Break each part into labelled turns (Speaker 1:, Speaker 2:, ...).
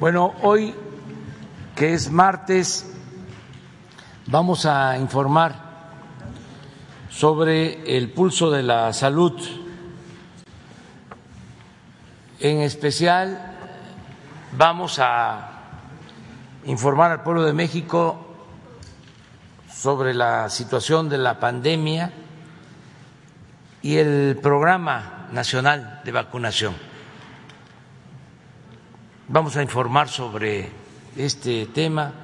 Speaker 1: Bueno, hoy que es martes, vamos a informar sobre el pulso de la salud. En especial, vamos a informar al pueblo de México sobre la situación de la pandemia y el programa nacional de vacunación. Vamos a informar sobre este tema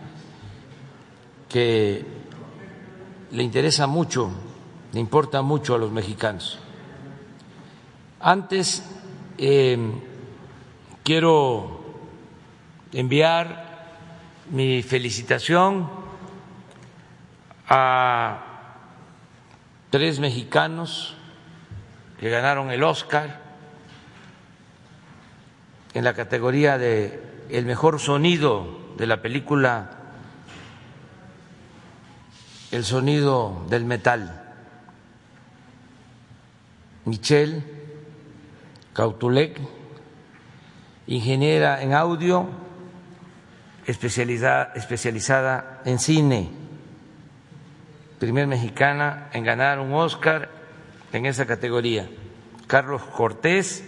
Speaker 1: que le interesa mucho, le importa mucho a los mexicanos. Antes eh, quiero enviar mi felicitación a tres mexicanos que ganaron el Oscar en la categoría de el mejor sonido de la película El sonido del metal. Michelle Cautulec, ingeniera en audio especializada, especializada en cine, primer mexicana en ganar un Oscar en esa categoría. Carlos Cortés,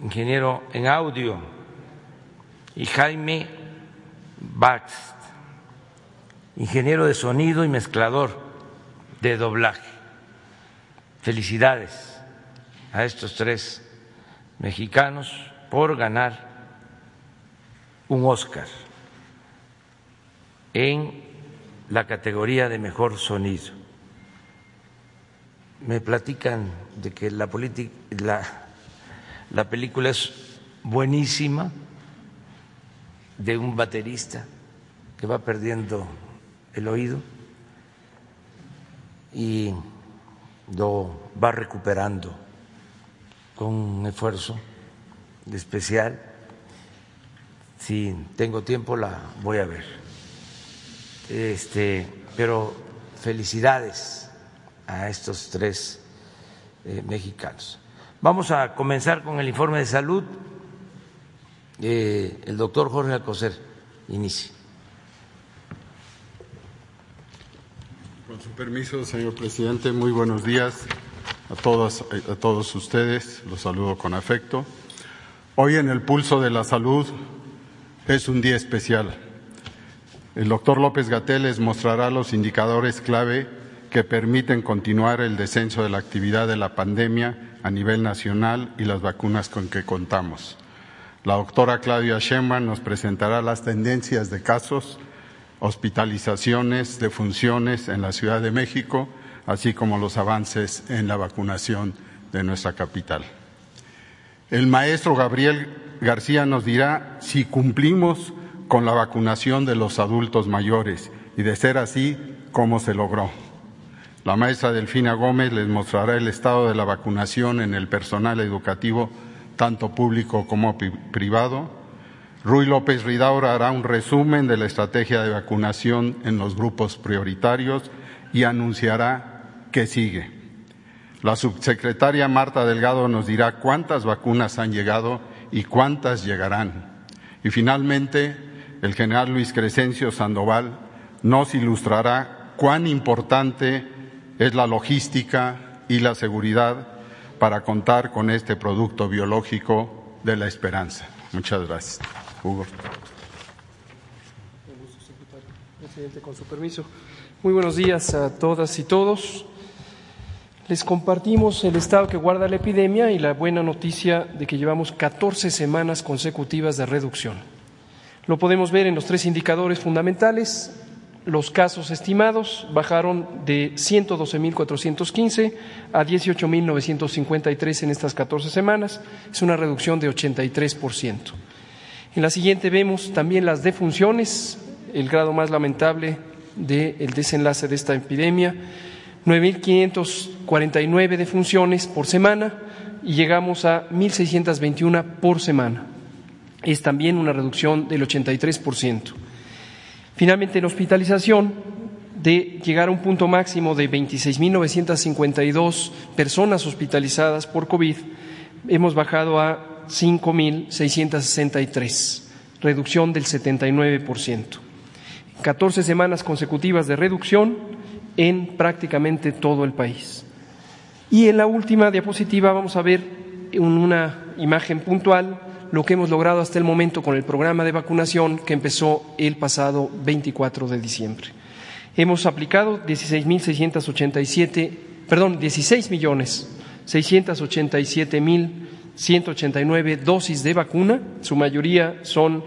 Speaker 1: ingeniero en audio, y Jaime Bax, ingeniero de sonido y mezclador de doblaje. Felicidades a estos tres mexicanos por ganar un Oscar en la categoría de mejor sonido. Me platican de que la, la, la película es buenísima, de un baterista que va perdiendo el oído y lo va recuperando con un esfuerzo especial si tengo tiempo la voy a ver. Este, pero felicidades a estos tres eh, mexicanos. Vamos a comenzar con el informe de salud. Eh, el doctor Jorge Alcocer inicie.
Speaker 2: Con su permiso, señor presidente, muy buenos días a todas, a todos ustedes. Los saludo con afecto. Hoy en el pulso de la salud es un día especial. El doctor López Gatel les mostrará los indicadores clave que permiten continuar el descenso de la actividad de la pandemia a nivel nacional y las vacunas con que contamos. La doctora Claudia Sheinbaum nos presentará las tendencias de casos, hospitalizaciones, defunciones en la Ciudad de México, así como los avances en la vacunación de nuestra capital. El maestro Gabriel García nos dirá si cumplimos con la vacunación de los adultos mayores y de ser así, cómo se logró. La maestra Delfina Gómez les mostrará el estado de la vacunación en el personal educativo, tanto público como privado. Ruy López Ridaura hará un resumen de la estrategia de vacunación en los grupos prioritarios y anunciará qué sigue. La subsecretaria Marta Delgado nos dirá cuántas vacunas han llegado y cuántas llegarán. Y finalmente, el general Luis Crescencio Sandoval nos ilustrará cuán importante es la logística y la seguridad para contar con este producto biológico de la esperanza. Muchas gracias. Hugo.
Speaker 3: Presidente, con su permiso. Muy buenos días a todas y todos. Les compartimos el estado que guarda la epidemia y la buena noticia de que llevamos 14 semanas consecutivas de reducción. Lo podemos ver en los tres indicadores fundamentales. Los casos estimados bajaron de 112.415 a 18.953 en estas 14 semanas. Es una reducción de 83%. En la siguiente vemos también las defunciones, el grado más lamentable del desenlace de esta epidemia 9.549 defunciones por semana y llegamos a 1.621 por semana. Es también una reducción del 83%. Finalmente, en hospitalización de llegar a un punto máximo de 26.952 personas hospitalizadas por COVID, hemos bajado a 5.663, reducción del 79%. 14 semanas consecutivas de reducción en prácticamente todo el país. Y en la última diapositiva vamos a ver una imagen puntual lo que hemos logrado hasta el momento con el programa de vacunación que empezó el pasado 24 de diciembre. Hemos aplicado 16.687, perdón, 16 millones 687 mil 189 dosis de vacuna, su mayoría son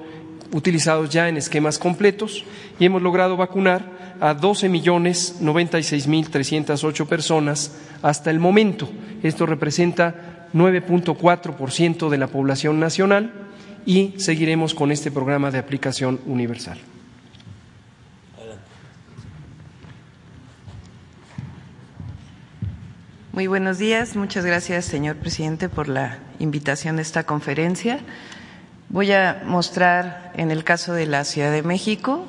Speaker 3: utilizados ya en esquemas completos y hemos logrado vacunar a 12 millones 96 mil 308 personas hasta el momento. Esto representa 9.4% de la población nacional y seguiremos con este programa de aplicación universal.
Speaker 4: Muy buenos días. Muchas gracias, señor presidente, por la invitación a esta conferencia. Voy a mostrar, en el caso de la Ciudad de México,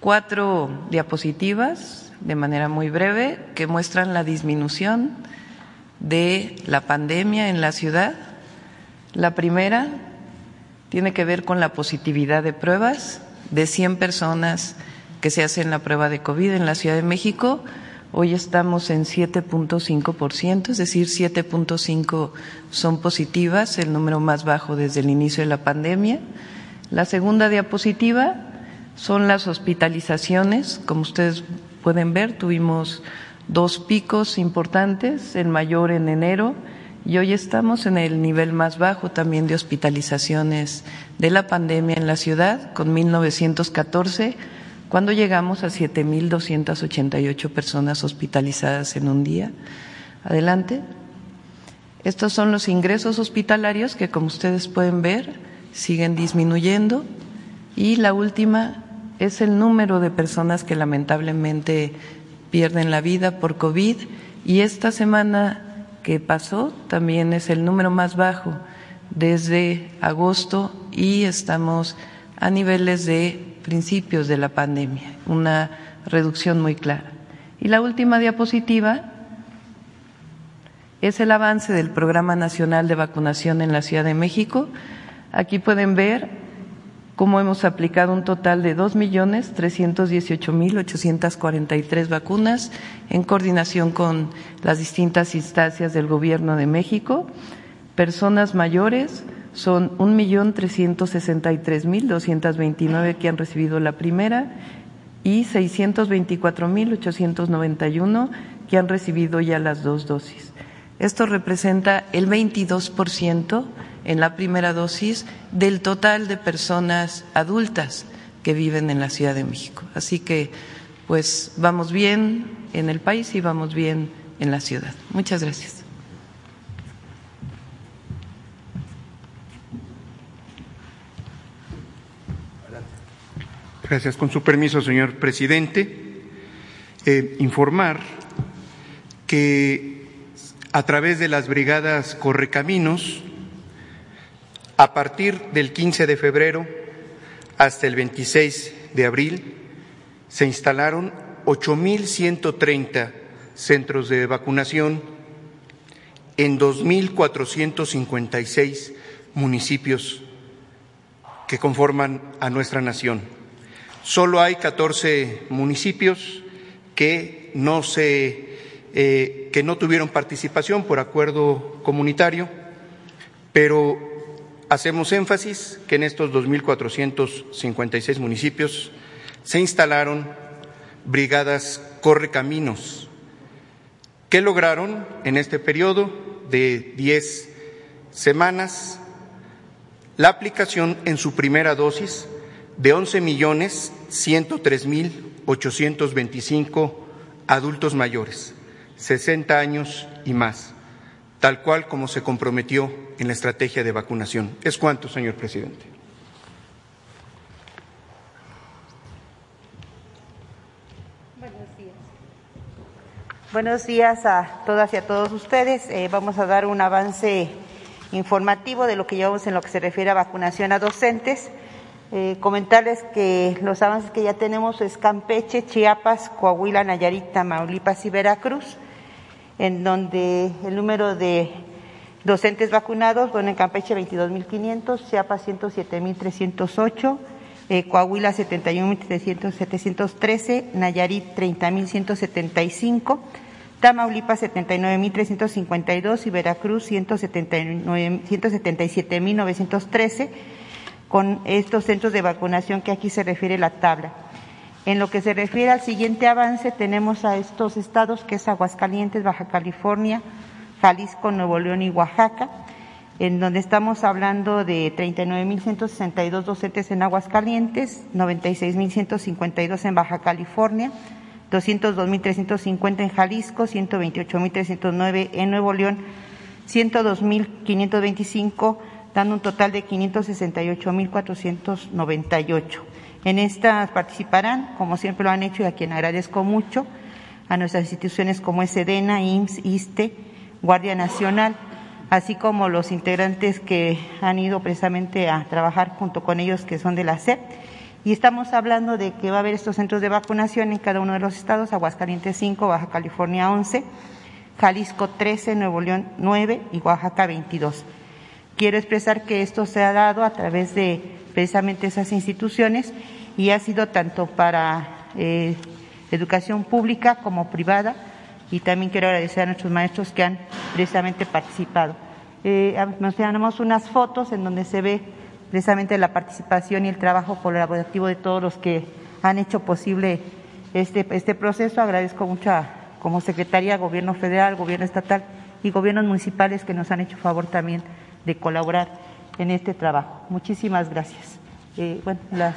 Speaker 4: cuatro diapositivas de manera muy breve que muestran la disminución de la pandemia en la ciudad. La primera tiene que ver con la positividad de pruebas de 100 personas que se hacen la prueba de COVID en la Ciudad de México Hoy estamos en 7.5%, es decir, 7.5 son positivas, el número más bajo desde el inicio de la pandemia. La segunda diapositiva son las hospitalizaciones. Como ustedes pueden ver, tuvimos dos picos importantes, el mayor en enero y hoy estamos en el nivel más bajo también de hospitalizaciones de la pandemia en la ciudad, con 1914 cuando llegamos a 7.288 personas hospitalizadas en un día. Adelante. Estos son los ingresos hospitalarios que, como ustedes pueden ver, siguen disminuyendo. Y la última es el número de personas que lamentablemente pierden la vida por COVID. Y esta semana que pasó también es el número más bajo desde agosto y estamos a niveles de principios de la pandemia, una reducción muy clara. Y la última diapositiva es el avance del Programa Nacional de Vacunación en la Ciudad de México. Aquí pueden ver cómo hemos aplicado un total de dos millones trescientos dieciocho mil ochocientos cuarenta y tres vacunas en coordinación con las distintas instancias del Gobierno de México. Personas mayores son un millón trescientos sesenta y tres mil doscientos veintinueve que han recibido la primera y seiscientos veinticuatro mil ochocientos noventa y uno que han recibido ya las dos dosis. Esto representa el 22% en la primera dosis del total de personas adultas que viven en la Ciudad de México. Así que, pues, vamos bien en el país y vamos bien en la ciudad. Muchas gracias.
Speaker 5: Gracias. Con su permiso, señor presidente, eh, informar que a través de las brigadas Correcaminos, a partir del 15 de febrero hasta el 26 de abril, se instalaron 8.130 centros de vacunación en 2.456 municipios que conforman a nuestra nación. Solo hay 14 municipios que no se eh, que no tuvieron participación por acuerdo comunitario, pero hacemos énfasis que en estos 2.456 municipios se instalaron brigadas correcaminos. Que lograron en este periodo de 10 semanas la aplicación en su primera dosis de 11 millones 103 mil 825 adultos mayores, 60 años y más, tal cual como se comprometió en la estrategia de vacunación. ¿Es cuánto, señor presidente?
Speaker 6: Buenos días. Buenos días a todas y a todos ustedes. Eh, vamos a dar un avance informativo de lo que llevamos en lo que se refiere a vacunación a docentes. Eh, comentarles que los avances que ya tenemos es Campeche, Chiapas, Coahuila, Nayarit, Tamaulipas y Veracruz, en donde el número de docentes vacunados, bueno, en Campeche 22.500, Chiapas 107.308, eh, Coahuila 71.713, Nayarit 30.175, Tamaulipas 79.352 y Veracruz 177.913 con estos centros de vacunación que aquí se refiere la tabla. En lo que se refiere al siguiente avance, tenemos a estos estados que es Aguascalientes, Baja California, Jalisco, Nuevo León y Oaxaca, en donde estamos hablando de 39.162 docentes en Aguascalientes, 96.152 en Baja California, 202.350 en Jalisco, 128.309 en Nuevo León, 102.525 dando un total de 568.498. En estas participarán, como siempre lo han hecho y a quien agradezco mucho, a nuestras instituciones como SEDENA, IMSS, ISTE, Guardia Nacional, así como los integrantes que han ido precisamente a trabajar junto con ellos que son de la SEP. Y estamos hablando de que va a haber estos centros de vacunación en cada uno de los estados, Aguascalientes 5, Baja California 11, Jalisco 13, Nuevo León 9 y Oaxaca 22. Quiero expresar que esto se ha dado a través de precisamente esas instituciones y ha sido tanto para eh, educación pública como privada y también quiero agradecer a nuestros maestros que han precisamente participado. Eh, tenemos unas fotos en donde se ve precisamente la participación y el trabajo colaborativo de todos los que han hecho posible este, este proceso. Agradezco mucho a, como Secretaría, Gobierno Federal, Gobierno Estatal y gobiernos municipales que nos han hecho favor también de colaborar en este trabajo. Muchísimas gracias. Eh, bueno, las,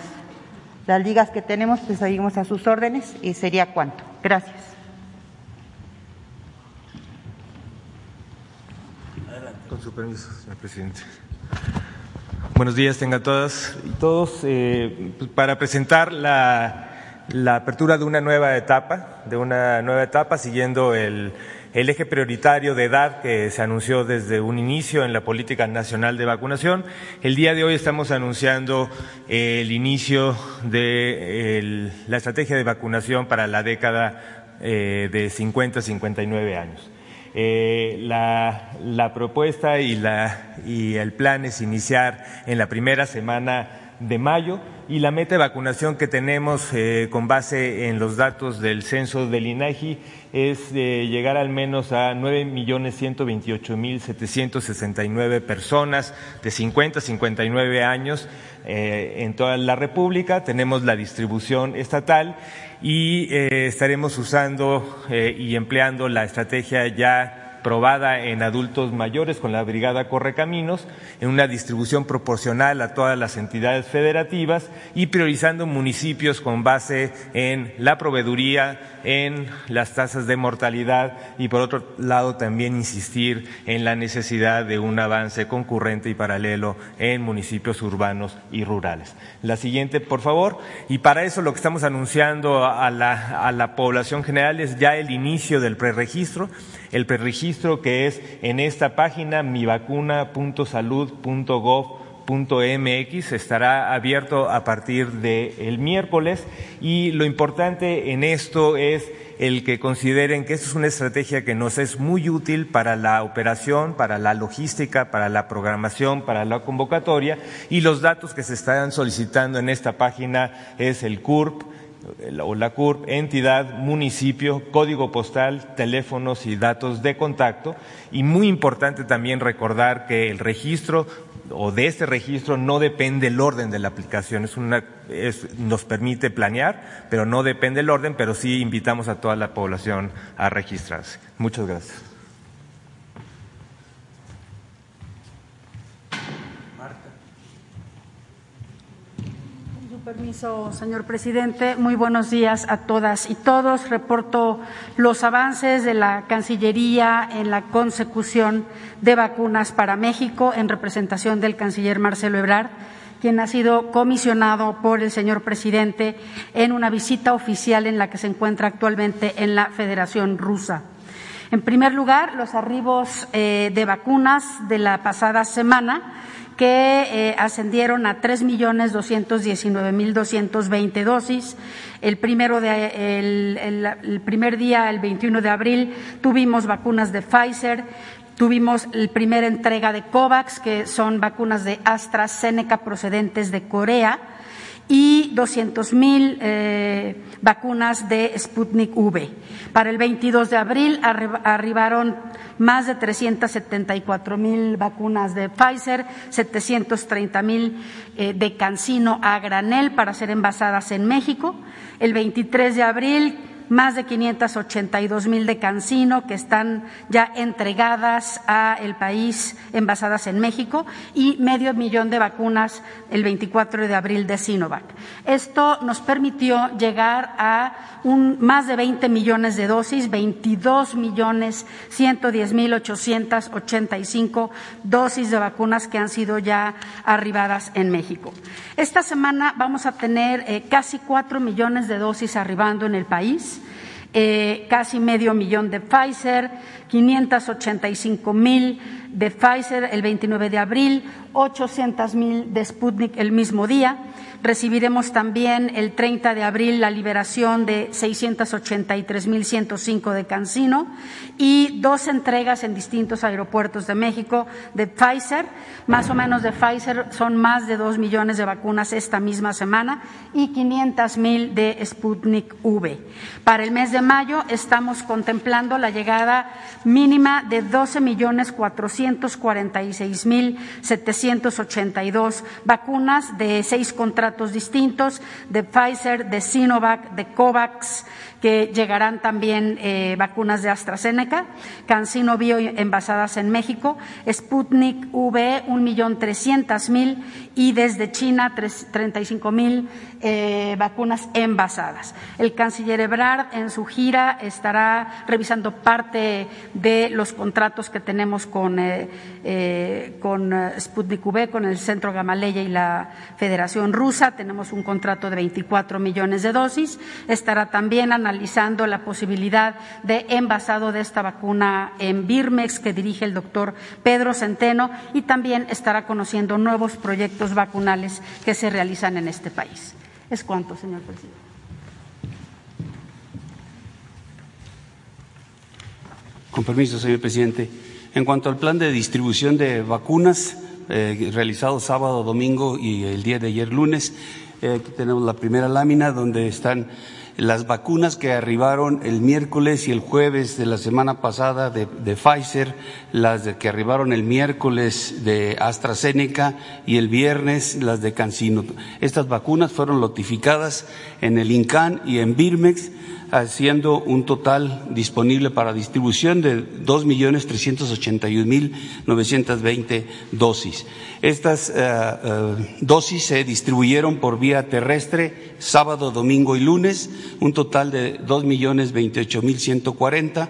Speaker 6: las ligas que tenemos, pues seguimos a sus órdenes y sería cuánto. Gracias.
Speaker 7: Adelante. Con su permiso, señor presidente. Buenos días, tengan todas y todos. Eh, pues, para presentar la, apertura de una nueva etapa, de una nueva etapa siguiendo el el eje prioritario de edad que se anunció desde un inicio en la política nacional de vacunación. El día de hoy estamos anunciando el inicio de la estrategia de vacunación para la década eh, de 50 a 59 años. Eh, la, la, propuesta y, la, y el plan es iniciar en la primera semana de mayo y la meta de vacunación que tenemos eh, con base en los datos del censo del INAGI es eh, llegar al menos a nueve millones ciento veintiocho mil setecientos sesenta y nueve personas de 50 a 59 años en toda la República. Tenemos la distribución estatal y estaremos usando y empleando la estrategia ya probada en adultos mayores con la Brigada Correcaminos, en una distribución proporcional a todas las entidades federativas y priorizando municipios con base en la proveeduría, en las tasas de mortalidad y, por otro lado, también insistir en la necesidad de un avance concurrente y paralelo en municipios urbanos y rurales. La siguiente, por favor. Y para eso lo que estamos anunciando a la, a la población general es ya el inicio del preregistro el preregistro que es en esta página mivacuna.salud.gov.mx estará abierto a partir del miércoles. Y lo importante en esto es el que consideren que esto es una estrategia que nos es muy útil para la operación, para la logística, para la programación, para la convocatoria. Y los datos que se están solicitando en esta página es el CURP, o la CURP, entidad, municipio, código postal, teléfonos y datos de contacto. Y muy importante también recordar que el registro o de este registro no depende el orden de la aplicación. Es una, nos permite planear, pero no depende el orden, pero sí invitamos a toda la población a registrarse. Muchas gracias.
Speaker 8: Señor presidente. Muy buenos días a todas y todos. Reporto los avances de la Cancillería en la consecución de vacunas para México en representación del canciller Marcelo Ebrard, quien ha sido comisionado por el señor presidente en una visita oficial en la que se encuentra actualmente en la Federación Rusa. En primer lugar, los arribos eh, de vacunas de la pasada semana que eh, ascendieron a 3.219.220 dosis. El, primero de, el, el primer día, el 21 de abril, tuvimos vacunas de Pfizer, Tuvimos la primera entrega de COVAX, que son vacunas de AstraZeneca procedentes de Corea, y 200 mil eh, vacunas de Sputnik V. Para el 22 de abril arribaron más de 374 mil vacunas de Pfizer, 730 mil eh, de Cancino a granel para ser envasadas en México. El 23 de abril más de 582 mil de Cancino que están ya entregadas a el país envasadas en México y medio millón de vacunas el 24 de abril de Sinovac. Esto nos permitió llegar a un, más de 20 millones de dosis, 22 millones 110 mil 885 dosis de vacunas que han sido ya arribadas en México. Esta semana vamos a tener eh, casi cuatro millones de dosis arribando en el país. Eh, casi medio millón de Pfizer, 585 mil de Pfizer el 29 de abril, 800 mil de Sputnik el mismo día. Recibiremos también el 30 de abril la liberación de 683.105 de Cancino y dos entregas en distintos aeropuertos de México de Pfizer. Más o menos de Pfizer son más de dos millones de vacunas esta misma semana y 500.000 de Sputnik V. Para el mes de mayo estamos contemplando la llegada mínima de 12 millones 446 mil 782 vacunas de seis contratos distintos de Pfizer, de Sinovac, de COVAX, que llegarán también eh, vacunas de AstraZeneca, CanSino Bio envasadas en México, Sputnik V, un millón trescientas mil y desde China 35 mil eh, vacunas envasadas. El canciller Ebrard en su gira estará revisando parte de los contratos que tenemos con, eh, con Sputnik V, con el Centro Gamaleya y la Federación Rusa. Tenemos un contrato de 24 millones de dosis. Estará también analizando analizando la posibilidad de envasado de esta vacuna en Birmex que dirige el doctor Pedro Centeno y también estará conociendo nuevos proyectos vacunales que se realizan en este país. Es cuanto, señor presidente.
Speaker 9: Con permiso, señor presidente. En cuanto al plan de distribución de vacunas eh, realizado sábado, domingo y el día de ayer lunes, eh, aquí tenemos la primera lámina donde están las vacunas que arribaron el miércoles y el jueves de la semana pasada de, Pfizer, las de que arribaron el miércoles de AstraZeneca y el viernes las de CanSino. Estas vacunas fueron notificadas en el INCAN y en Birmex haciendo un total disponible para distribución de 2.381.920 dosis. Estas eh, eh, dosis se distribuyeron por vía terrestre sábado, domingo y lunes, un total de 2.028.140.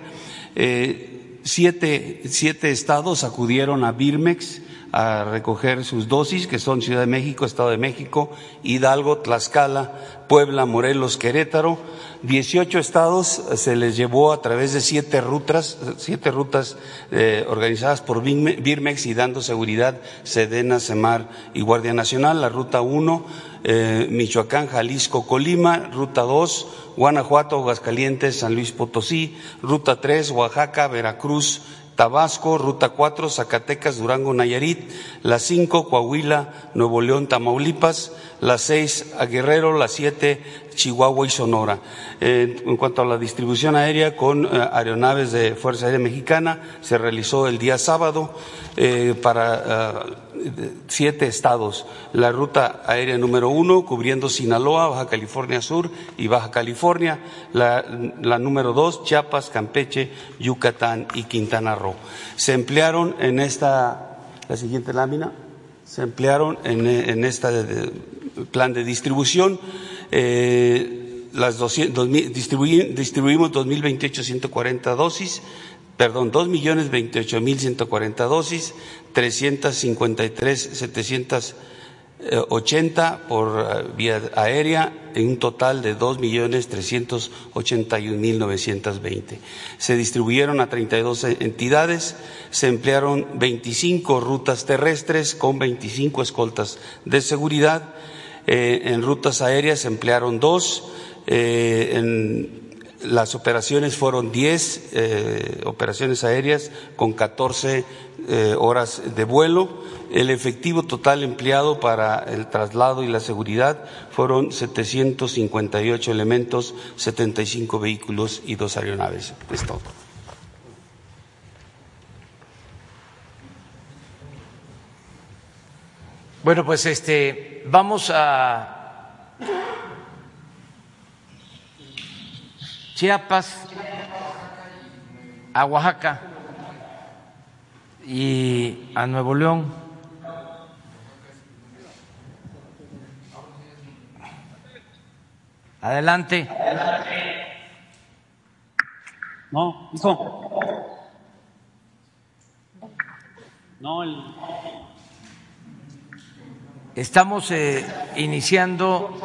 Speaker 9: Eh, siete, siete estados acudieron a Birmex a recoger sus dosis, que son Ciudad de México, Estado de México, Hidalgo, Tlaxcala, Puebla, Morelos, Querétaro. 18 estados se les llevó a través de siete rutas, siete rutas eh, organizadas por Birmex y dando seguridad Sedena, Semar y Guardia Nacional. La ruta 1, eh, Michoacán, Jalisco, Colima. Ruta 2, Guanajuato, Aguascalientes, San Luis Potosí. Ruta 3, Oaxaca, Veracruz, Tabasco, Ruta 4, Zacatecas, Durango, Nayarit, la 5, Coahuila, Nuevo León, Tamaulipas, la 6, a Guerrero, la 7, Chihuahua y Sonora. Eh, en cuanto a la distribución aérea con eh, aeronaves de Fuerza Aérea Mexicana, se realizó el día sábado eh, para siete estados. La ruta aérea número uno, cubriendo Sinaloa, Baja California Sur y Baja California. La, número dos, Chiapas, Campeche, Yucatán y Quintana Roo. Se emplearon en esta, la siguiente lámina, se emplearon en, este plan de distribución. Eh, las 200, distribuimos 2.028 140 dosis, perdón, 2.028.140 dosis, 353 700 80 eh, por eh, vía aérea en un total de 2.381.920. Se distribuyeron a 32 entidades, se emplearon 25 rutas terrestres con 25 escoltas de seguridad. Eh, en rutas aéreas se emplearon dos, en las operaciones fueron 10 operaciones aéreas con 14 horas de vuelo el efectivo total empleado para el traslado y la seguridad fueron 758 elementos, 75 vehículos y dos aeronaves. Es todo.
Speaker 1: Bueno, pues este vamos a Chiapas, a Oaxaca y a Nuevo León. Adelante.
Speaker 10: No, hijo. No, el...
Speaker 1: Estamos eh, iniciando.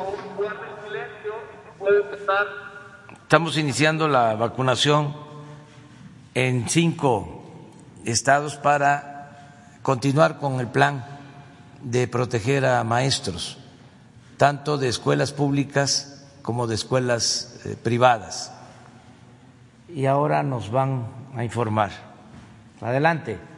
Speaker 1: Estamos iniciando la vacunación en cinco estados para continuar con el plan de proteger a maestros, tanto de escuelas públicas como de escuelas eh, privadas. Y ahora nos van a informar. Adelante.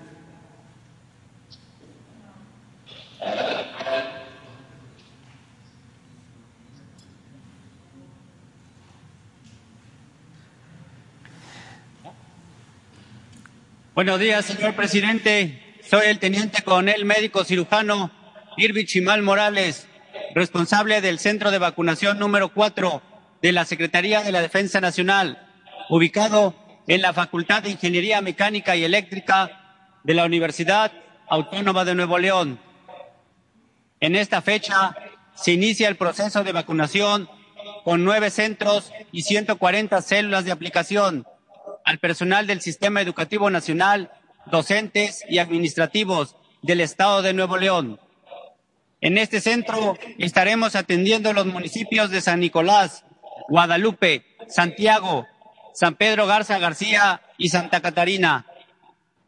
Speaker 10: Buenos días, señor presidente. Soy el teniente coronel médico cirujano Irvi Chimal Morales, responsable del centro de vacunación número 4 de la Secretaría de la Defensa Nacional, ubicado en la Facultad de Ingeniería Mecánica y Eléctrica de la Universidad Autónoma de Nuevo León. En esta fecha se inicia el proceso de vacunación con nueve centros y 140 células de aplicación al personal del Sistema Educativo Nacional, docentes y administrativos del Estado de Nuevo León. En este centro estaremos atendiendo los municipios de San Nicolás, Guadalupe, Santiago, San Pedro Garza García y Santa Catarina.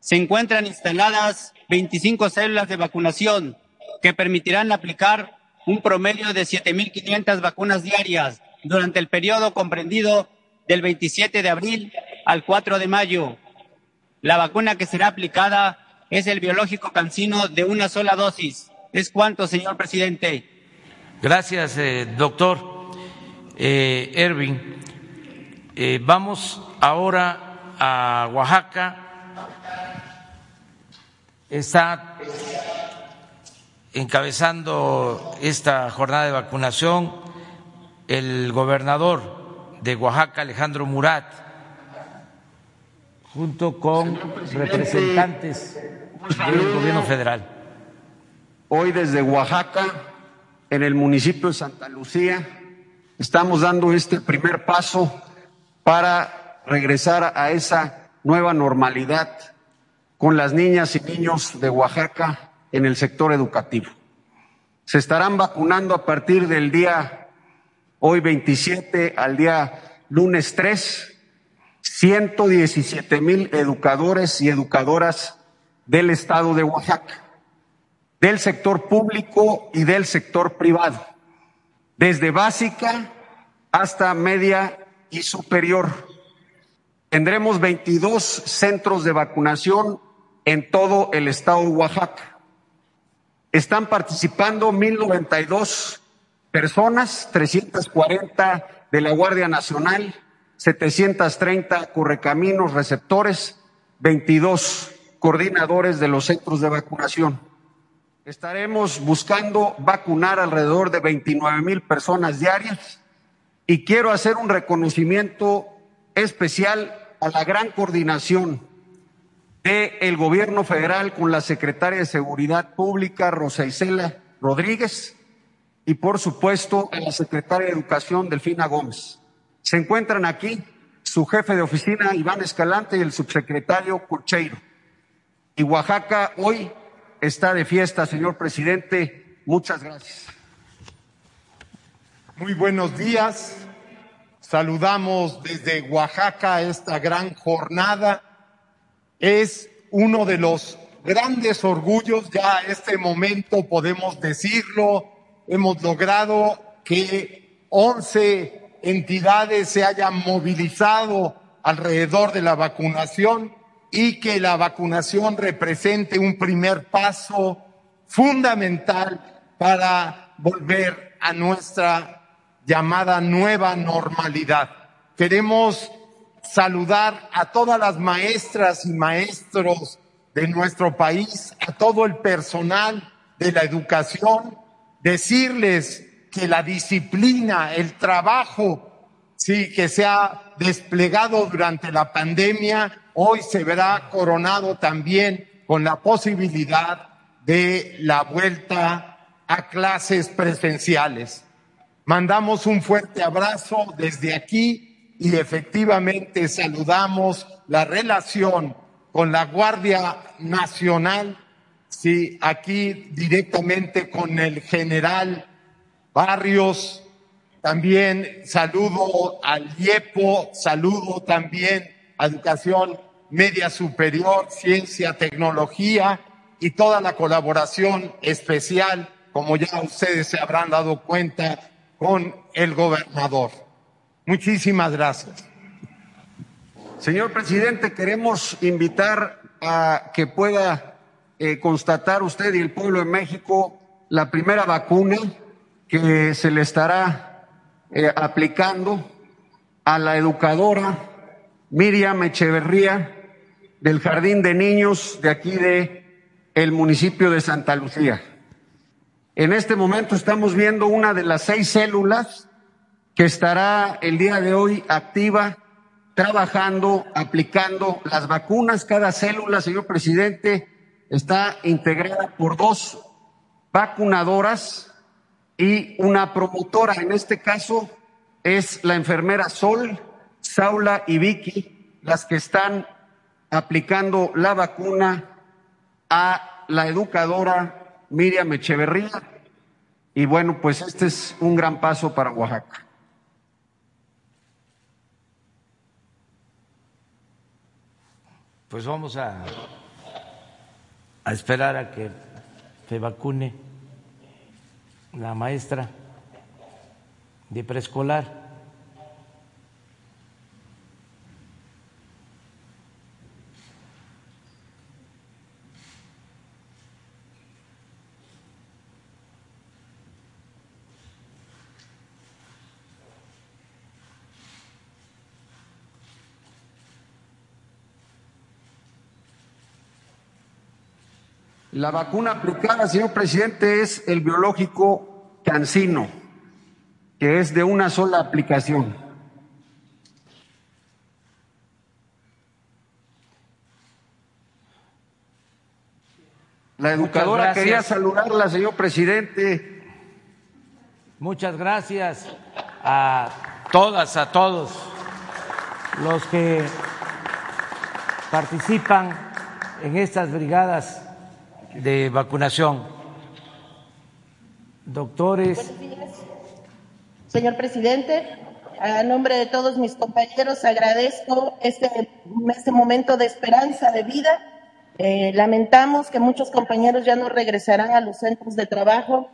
Speaker 10: Se encuentran instaladas 25 células de vacunación que permitirán aplicar un promedio de 7.500 vacunas diarias durante el periodo comprendido del 27 de abril al 4 de mayo. La vacuna que será aplicada es el biológico cancino de una sola dosis es cuanto, señor presidente.
Speaker 1: Gracias, eh, doctor eh. Eh, vamos ahora a Oaxaca. Está encabezando esta jornada de vacunación el gobernador de Oaxaca, Alejandro Murat, junto con representantes del gobierno federal.
Speaker 11: Hoy desde Oaxaca, en el municipio de Santa Lucía, estamos dando este primer paso para regresar a esa nueva normalidad con las niñas y niños de Oaxaca en el sector educativo. Se estarán vacunando a partir del día hoy 27 al día lunes 3, 117 mil educadores y educadoras del estado de Oaxaca del sector público y del sector privado, desde básica hasta media y superior. Tendremos 22 centros de vacunación en todo el estado de Oaxaca. Están participando 1.092 personas, 340 de la Guardia Nacional, 730 correcaminos receptores, 22 coordinadores de los centros de vacunación. Estaremos buscando vacunar alrededor de 29 mil personas diarias y quiero hacer un reconocimiento especial a la gran coordinación del gobierno federal con la secretaria de Seguridad Pública, Rosa Isela Rodríguez, y por supuesto a la secretaria de Educación, Delfina Gómez. Se encuentran aquí su jefe de oficina, Iván Escalante, y el subsecretario Curcheiro. Y Oaxaca hoy está de fiesta, señor presidente, Muchas gracias.
Speaker 12: Muy buenos días. Saludamos desde Oaxaca esta gran jornada. Es uno de los grandes orgullos, ya a este momento podemos decirlo, hemos logrado que 11 entidades se hayan movilizado alrededor de la vacunación y que la vacunación represente un primer paso fundamental para volver a nuestra llamada nueva normalidad. Queremos saludar a todas las maestras y maestros de nuestro país, a todo el personal de la educación, decirles que la disciplina, el trabajo, sí, que se ha desplegado durante la pandemia, hoy se verá coronado también con la posibilidad de la vuelta a clases presenciales. Mandamos un fuerte abrazo desde aquí y efectivamente saludamos la relación con la Guardia Nacional, sí, aquí directamente con el general Barrios, también saludo al IEPO, saludo también a Educación Media Superior, Ciencia, Tecnología y toda la colaboración especial, como ya ustedes se habrán dado cuenta, con el gobernador. Muchísimas gracias.
Speaker 11: Señor presidente, queremos invitar a que pueda eh, constatar usted y el pueblo de México la primera vacuna que se le estará eh, aplicando a la educadora Miriam Echeverría del Jardín de Niños de aquí de el municipio de Santa Lucía. En este momento estamos viendo una de las seis células que estará el día de hoy activa, trabajando, aplicando las vacunas. Cada célula, señor presidente, está integrada por dos vacunadoras y una promotora. En este caso es la enfermera Sol, Saula y Vicky, las que están aplicando la vacuna a la educadora Miriam Echeverría. Y bueno, pues este es un gran paso para Oaxaca.
Speaker 1: Pues vamos a, a esperar a que se vacune la maestra de preescolar.
Speaker 11: La vacuna aplicada, señor presidente, es el biológico cancino, que es de una sola aplicación. La educadora quería saludarla, señor presidente.
Speaker 1: Muchas gracias a todas, a todos los que participan en estas brigadas de vacunación. Doctores.
Speaker 13: Señor presidente, a nombre de todos mis compañeros agradezco este, este momento de esperanza de vida. Eh, lamentamos que muchos compañeros ya no regresarán a los centros de trabajo,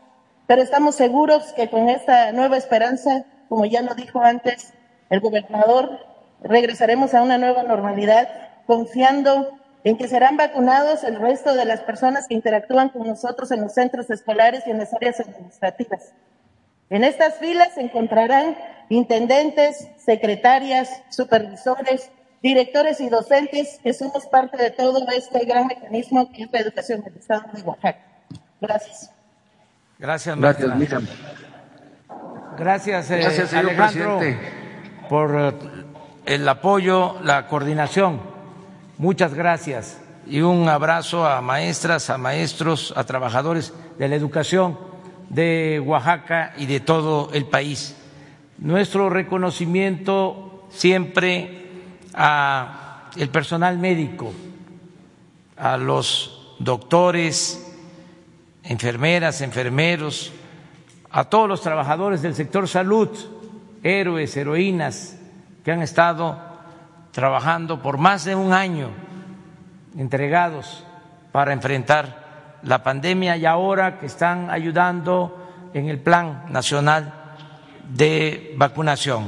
Speaker 13: pero estamos seguros que con esta nueva esperanza, como ya lo dijo antes el gobernador, regresaremos a una nueva normalidad, confiando en que serán vacunados el resto de las personas que interactúan con nosotros en los centros escolares y en las áreas administrativas. En estas filas se encontrarán intendentes, secretarias, supervisores, directores y docentes que somos parte de todo este gran mecanismo que es la educación del Estado de Oaxaca. Gracias.
Speaker 1: Gracias,
Speaker 11: Gracias,
Speaker 1: Gracias, eh,
Speaker 11: Gracias señor
Speaker 1: Alejandro,
Speaker 11: presidente.
Speaker 1: por eh, el apoyo, la coordinación Muchas gracias y un abrazo a maestras, a maestros, a trabajadores de la educación de Oaxaca y de todo el país. Nuestro reconocimiento siempre a el personal médico, a los doctores enfermeras, enfermeros, a todos los trabajadores del sector salud, héroes, heroínas, que han estado trabajando por más de un año entregados para enfrentar la pandemia y ahora que están ayudando en el Plan Nacional de Vacunación.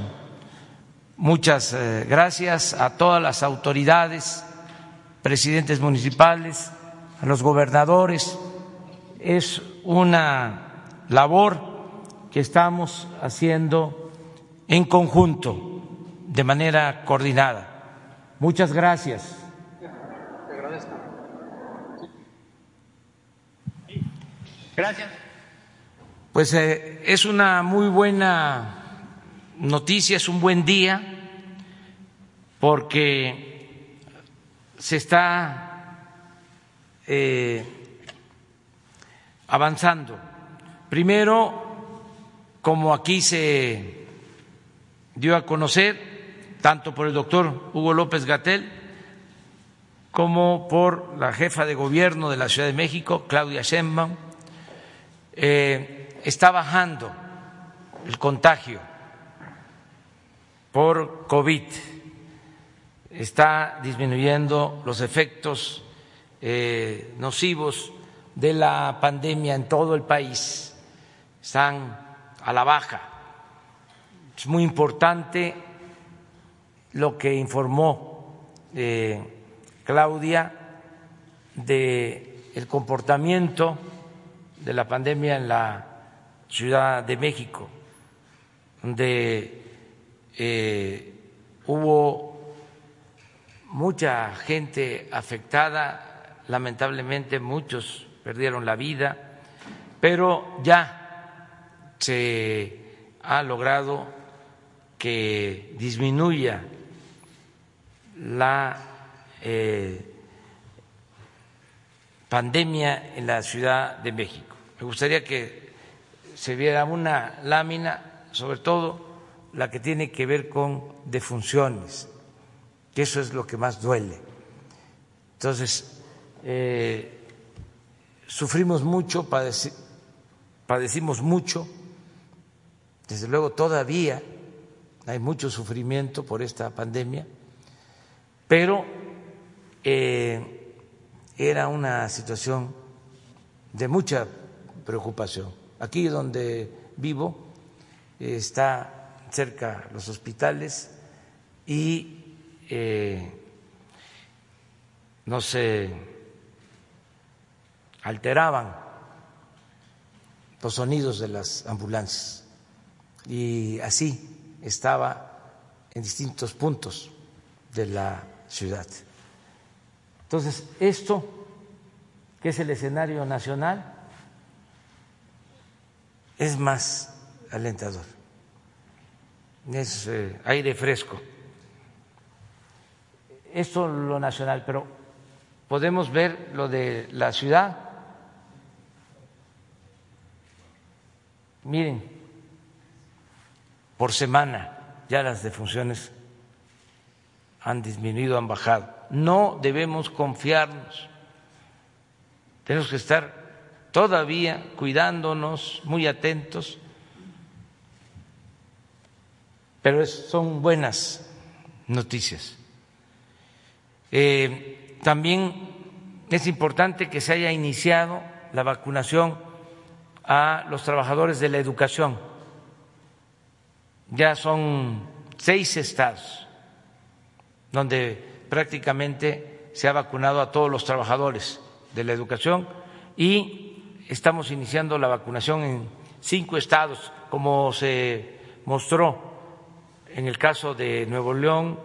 Speaker 1: Muchas eh, gracias a todas las autoridades, presidentes municipales, a los gobernadores. Es una labor que estamos haciendo en conjunto, de manera coordinada. Muchas gracias.
Speaker 10: Gracias.
Speaker 1: Pues eh, es una muy buena noticia, es un buen día, porque se está eh, avanzando. Primero, como aquí se dio a conocer, tanto por el doctor Hugo López Gatel como por la jefa de gobierno de la Ciudad de México, Claudia Sheinbaum, eh, está bajando el contagio por COVID, está disminuyendo los efectos eh, nocivos de la pandemia en todo el país, están a la baja. Es muy importante lo que informó eh, Claudia de el comportamiento de la pandemia en la Ciudad de México, donde eh, hubo mucha gente afectada, lamentablemente muchos perdieron la vida, pero ya se ha logrado que disminuya la eh, pandemia en la Ciudad de México. Me gustaría que se viera una lámina, sobre todo la que tiene que ver con defunciones, que eso es lo que más duele. Entonces, eh, sufrimos mucho, padecimos mucho, desde luego todavía hay mucho sufrimiento por esta pandemia, pero eh, era una situación de mucha preocupación. Aquí donde vivo está cerca los hospitales y eh, no se alteraban los sonidos de las ambulancias y así estaba en distintos puntos de la ciudad. Entonces, esto, que es el escenario nacional, es más alentador, es eh, aire fresco. Esto lo nacional, pero podemos ver lo de la ciudad. Miren, por semana ya las defunciones han disminuido, han bajado. No debemos confiarnos. Tenemos que estar todavía cuidándonos, muy atentos, pero son buenas noticias. Eh, también es importante que se haya iniciado la vacunación a los trabajadores de la educación. Ya son seis estados donde prácticamente se ha vacunado a todos los trabajadores de la educación y estamos iniciando la vacunación en cinco estados, como se mostró en el caso de Nuevo León,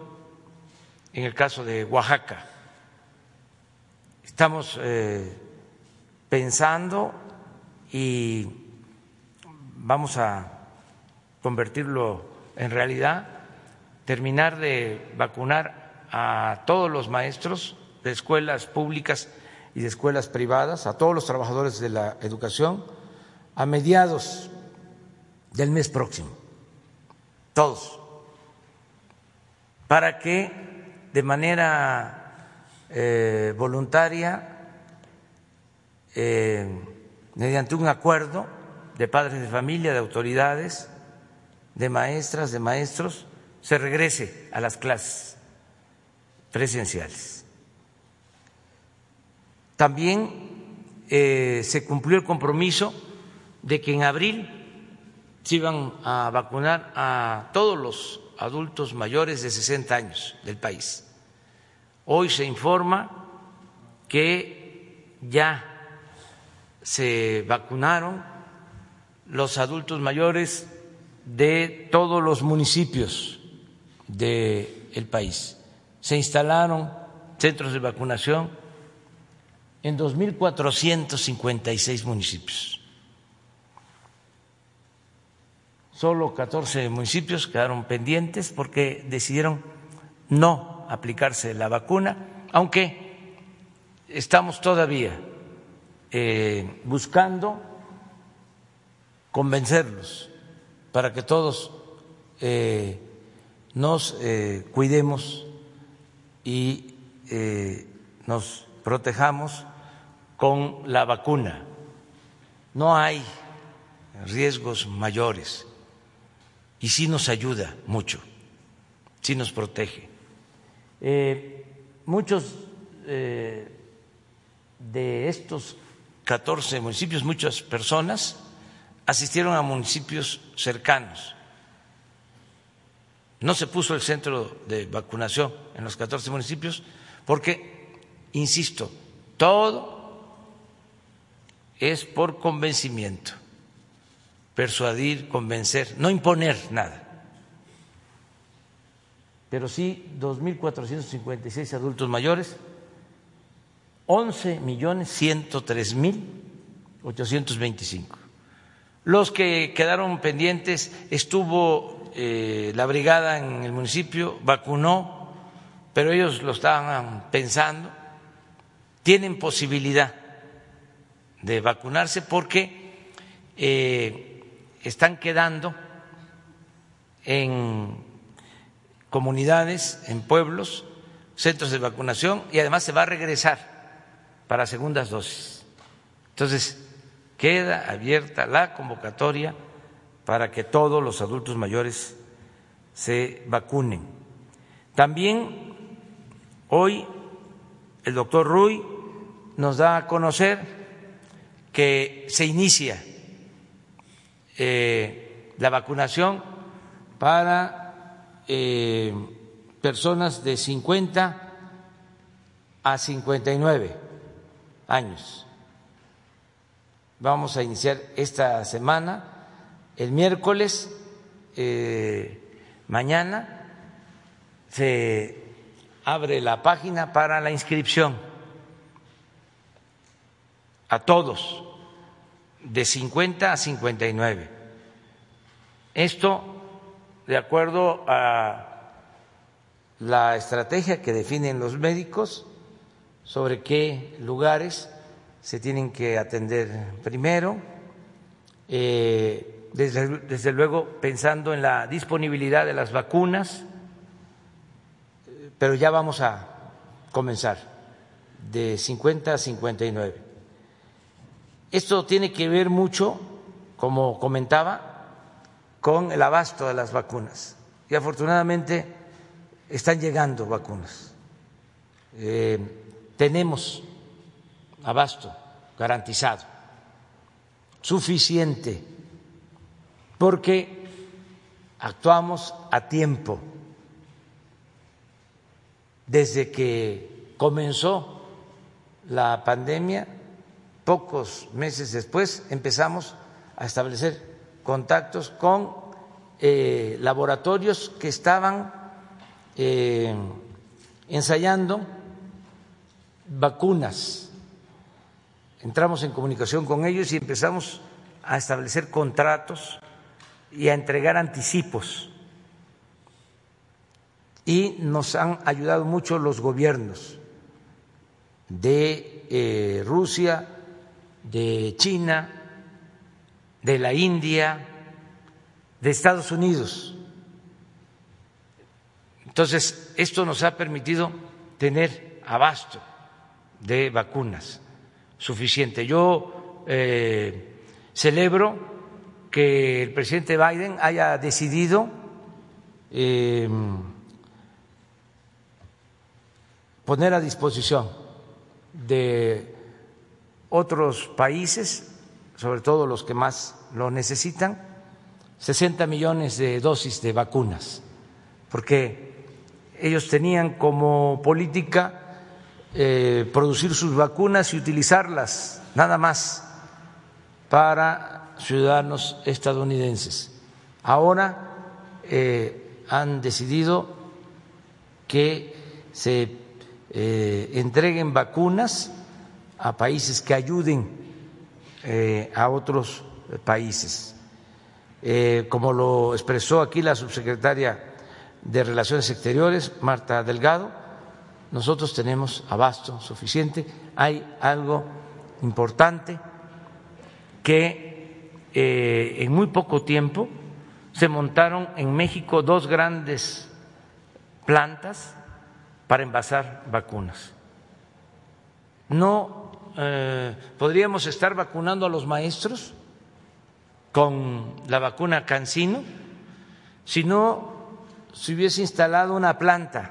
Speaker 1: en el caso de Oaxaca. Estamos eh, pensando y vamos a convertirlo en realidad, terminar de vacunar a todos los maestros de escuelas públicas y de escuelas privadas, a todos los trabajadores de la educación, a mediados del mes próximo, todos, para que de manera eh, voluntaria eh, mediante un acuerdo de padres de familia, de autoridades, de maestras, de maestros, se regrese a las clases presenciales. También eh, se cumplió el compromiso de que en abril se iban a vacunar a todos los adultos mayores de 60 años del país. Hoy se informa que ya se vacunaron los adultos mayores de todos los municipios del país. Se instalaron centros de vacunación en 2.456 municipios. Solo 14 municipios quedaron pendientes porque decidieron no aplicarse la vacuna, aunque estamos todavía eh, buscando convencerlos para que todos eh, nos eh, cuidemos y nos protejamos con la vacuna. No hay riesgos mayores y sí nos ayuda mucho, sí nos protege. Eh, muchos eh, de estos 14 municipios, muchas personas asistieron a municipios cercanos. No se puso el centro de vacunación en los 14 municipios porque, insisto, todo es por convencimiento persuadir, convencer, no imponer nada. Pero sí 2.456 adultos mayores, 11 millones 103 mil 825. Los que quedaron pendientes estuvo eh, la brigada en el municipio, vacunó, pero ellos lo estaban pensando, tienen posibilidad de vacunarse porque eh, están quedando en comunidades, en pueblos, centros de vacunación y además se va a regresar para segundas dosis. Entonces, queda abierta la convocatoria para que todos los adultos mayores se vacunen. También hoy el doctor Ruy nos da a conocer que se inicia eh, la vacunación para eh, personas de 50 a 59 años. Vamos a iniciar esta semana, el miércoles, eh, mañana, se abre la página para la inscripción a todos de 50 a 59. Esto de acuerdo a la estrategia que definen los médicos sobre qué lugares se tienen que atender primero, eh, desde, desde, luego pensando en la disponibilidad de las vacunas, pero ya vamos a comenzar de 50 a 59. Esto tiene que ver mucho, como comentaba, con el abasto de las vacunas. Y afortunadamente están llegando vacunas. Eh, tenemos abasto garantizado, suficiente, porque actuamos a tiempo. Desde que comenzó la pandemia, pocos meses después empezamos a establecer contactos con eh, laboratorios que estaban eh, ensayando vacunas. Entramos en comunicación con ellos y empezamos a establecer contratos y a entregar anticipos. Y nos han ayudado mucho los gobiernos de eh, Rusia, de China, de la India, de Estados Unidos. Entonces, esto nos ha permitido tener abasto de vacunas suficiente. Yo eh, celebro que el presidente Biden haya decidido eh, poner a disposición de otros países, sobre todo los que más lo necesitan, 60 millones de dosis de vacunas, porque ellos tenían como política eh, producir sus vacunas y utilizarlas nada más para ciudadanos estadounidenses. Ahora eh, han decidido que se eh, entreguen vacunas a países que ayuden eh, a otros países. Como lo expresó aquí la subsecretaria de Relaciones Exteriores, Marta Delgado, nosotros tenemos abasto suficiente. Hay algo importante que en muy poco tiempo se montaron en México dos grandes plantas para envasar vacunas. No eh, podríamos estar vacunando a los maestros con la vacuna Cancino si no se hubiese instalado una planta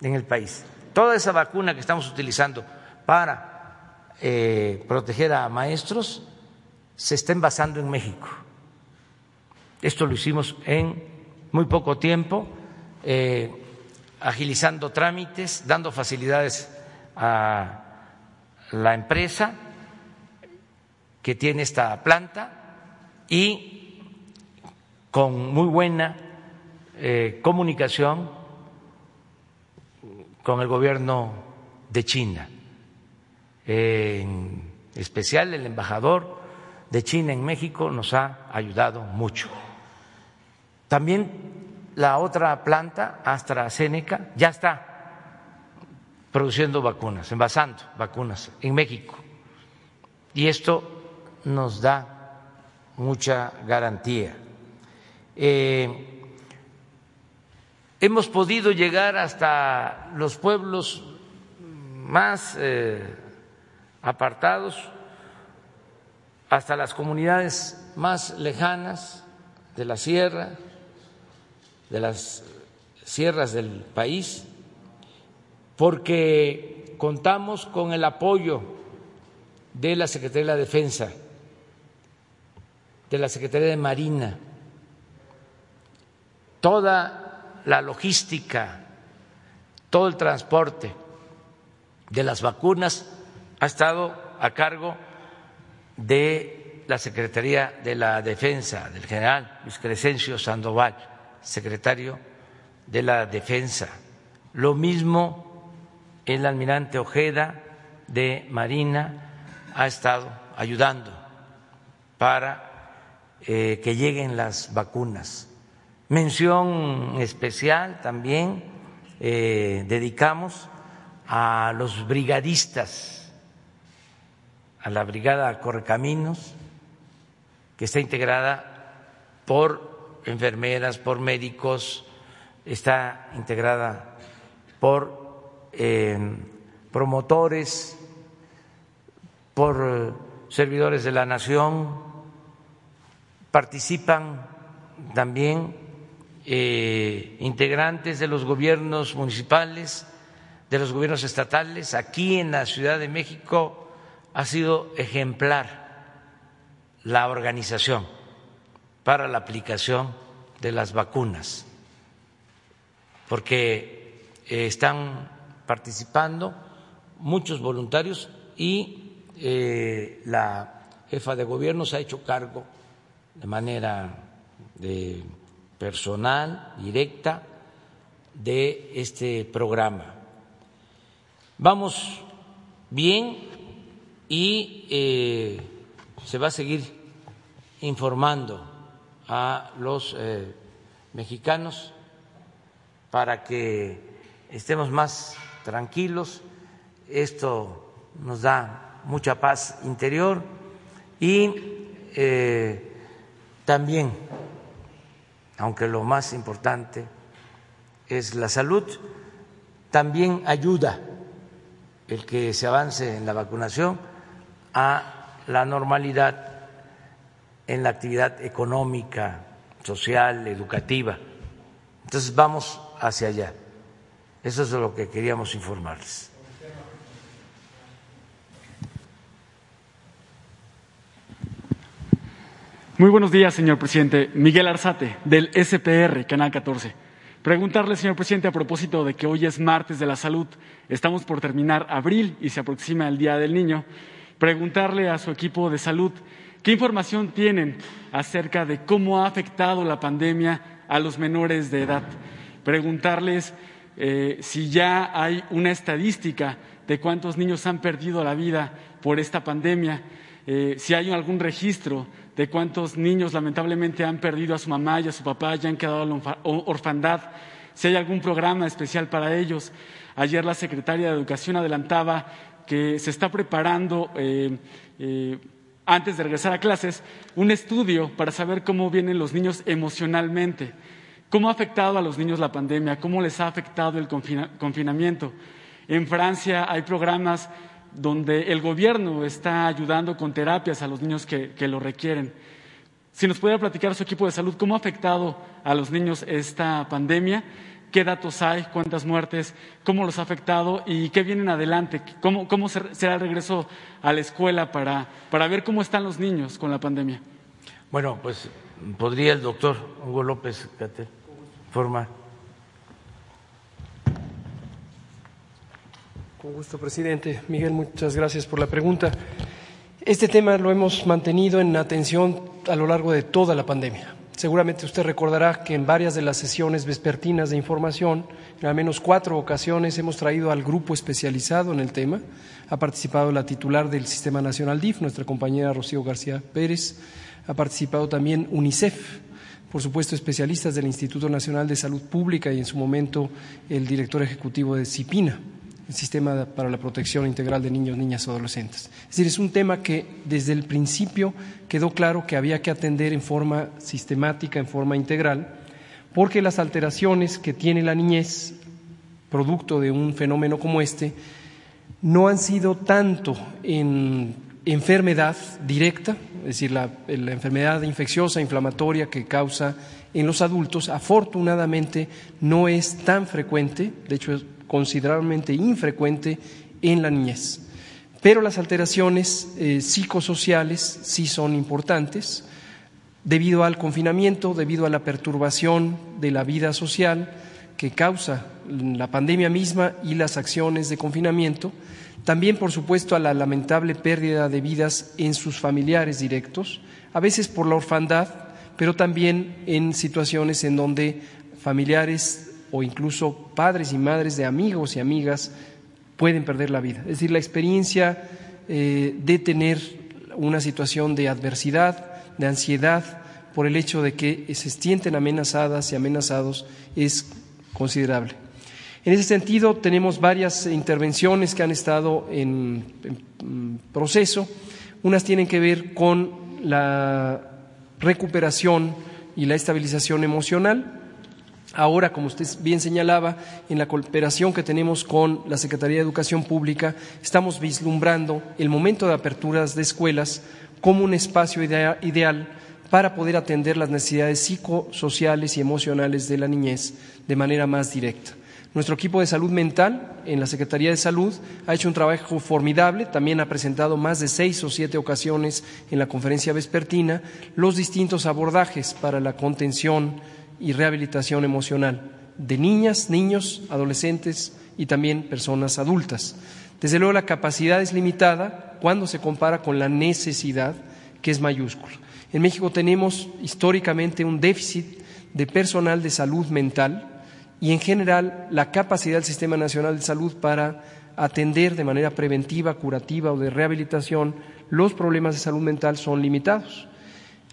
Speaker 1: en el país. Toda esa vacuna que estamos utilizando para eh, proteger a maestros se está envasando en México. Esto lo hicimos en muy poco tiempo. Eh, agilizando trámites, dando facilidades a la empresa que tiene esta planta y con muy buena eh, comunicación con el gobierno de China, en especial el embajador de China en México nos ha ayudado mucho. También la otra planta, AstraZeneca, ya está produciendo vacunas, envasando vacunas en México. Y esto nos da mucha garantía. Eh, hemos podido llegar hasta los pueblos más eh, apartados, hasta las comunidades más lejanas de la sierra, de las sierras del país, porque contamos con el apoyo de la Secretaría de la Defensa, de la Secretaría de Marina, toda la logística, todo el transporte de las vacunas ha estado a cargo de la Secretaría de la Defensa, del general Luis Crescencio Sandoval secretario de la Defensa. Lo mismo el almirante Ojeda de Marina ha estado ayudando para eh, que lleguen las vacunas. Mención especial también eh, dedicamos a los brigadistas, a la Brigada Correcaminos, que está integrada por enfermeras, por médicos, está integrada por eh, promotores, por servidores de la nación, participan también eh, integrantes de los gobiernos municipales, de los gobiernos estatales. Aquí en la Ciudad de México ha sido ejemplar la organización para la aplicación de las vacunas, porque eh, están participando muchos voluntarios y eh, la jefa de gobierno se ha hecho cargo de manera de personal, directa, de este programa. Vamos bien y eh, se va a seguir informando a los eh, mexicanos para que estemos más tranquilos. Esto nos da mucha paz interior y eh, también, aunque lo más importante es la salud, también ayuda el que se avance en la vacunación a la normalidad en la actividad económica, social, educativa. Entonces vamos hacia allá. Eso es lo que queríamos informarles.
Speaker 14: Muy buenos días, señor presidente. Miguel Arzate, del SPR, Canal 14. Preguntarle, señor presidente, a propósito de que hoy es martes de la salud, estamos por terminar abril y se aproxima el Día del Niño, preguntarle a su equipo de salud qué información tienen acerca de cómo ha afectado la pandemia a los menores de edad. Preguntarles eh, si ya hay una estadística de cuántos niños han perdido la vida por esta pandemia, eh, si hay algún registro de cuántos niños lamentablemente han perdido a su mamá y a su papá y han quedado en la orfandad, si hay algún programa especial para ellos. Ayer la secretaria de Educación adelantaba que se está preparando eh, eh, antes de regresar a clases un estudio para saber cómo vienen los niños emocionalmente, cómo ha afectado a los niños la pandemia, cómo les ha afectado el confinamiento. En Francia hay programas donde el gobierno está ayudando con terapias a los niños que, lo requieren. Si nos pudiera platicar su equipo de salud, ¿cómo ha afectado a los niños esta pandemia? ¿Qué datos hay? ¿Cuántas muertes? ¿Cómo los ha afectado? ¿Y qué vienen adelante? ¿Cómo, será el regreso a la escuela para, para ver cómo están los niños con la pandemia?
Speaker 1: Bueno, pues podría el doctor Hugo López formar.
Speaker 3: Con gusto, presidente. Miguel, muchas gracias por la pregunta. Este tema lo hemos mantenido en atención a lo largo de toda la pandemia. Seguramente usted recordará que en varias de las sesiones vespertinas de información, en al menos cuatro ocasiones, hemos traído al grupo especializado en el tema. Ha participado la titular del Sistema Nacional DIF, nuestra compañera Rocío García Pérez. Ha participado también UNICEF, por supuesto especialistas del Instituto Nacional de Salud Pública y en su momento el director ejecutivo de CIPINA el sistema para la protección integral de niños, niñas y adolescentes. Es decir, es un tema que desde el principio quedó claro que había que atender en forma sistemática, en forma integral, porque las alteraciones que tiene la niñez, producto de un fenómeno como este, no han sido tanto en enfermedad directa, es decir, la, la enfermedad infecciosa, inflamatoria que causa en los adultos, afortunadamente no es tan frecuente, de hecho considerablemente infrecuente en la niñez. Pero las alteraciones eh, psicosociales sí son importantes debido al confinamiento, debido a la perturbación de la vida social que causa la pandemia misma y las acciones de confinamiento, también por supuesto a la lamentable pérdida de vidas en sus familiares directos, a veces por la orfandad, pero también en situaciones en donde familiares o incluso padres y madres de amigos y amigas pueden perder la vida. Es decir, la experiencia eh, de tener una situación de adversidad, de ansiedad, por el hecho de que se sienten amenazadas y amenazados es considerable. En ese sentido, tenemos varias intervenciones que han estado en, en proceso. Unas tienen que ver con la recuperación y la estabilización emocional, Ahora, como usted bien señalaba, en la cooperación que tenemos con la Secretaría de Educación Pública, estamos vislumbrando el momento de aperturas de escuelas como un espacio ideal para poder atender las necesidades psicosociales y emocionales de la niñez de manera más directa. Nuestro equipo de salud mental en la Secretaría de Salud ha hecho un trabajo formidable, también ha presentado más de seis o siete ocasiones en la conferencia vespertina los distintos abordajes para la contención y rehabilitación emocional de niñas, niños, adolescentes y también personas adultas. Desde luego la capacidad es limitada cuando se compara con la necesidad, que es mayúscula. En México tenemos históricamente un déficit de personal de salud mental y en general la capacidad del Sistema Nacional de Salud para atender de manera preventiva, curativa o de rehabilitación los problemas de salud mental son limitados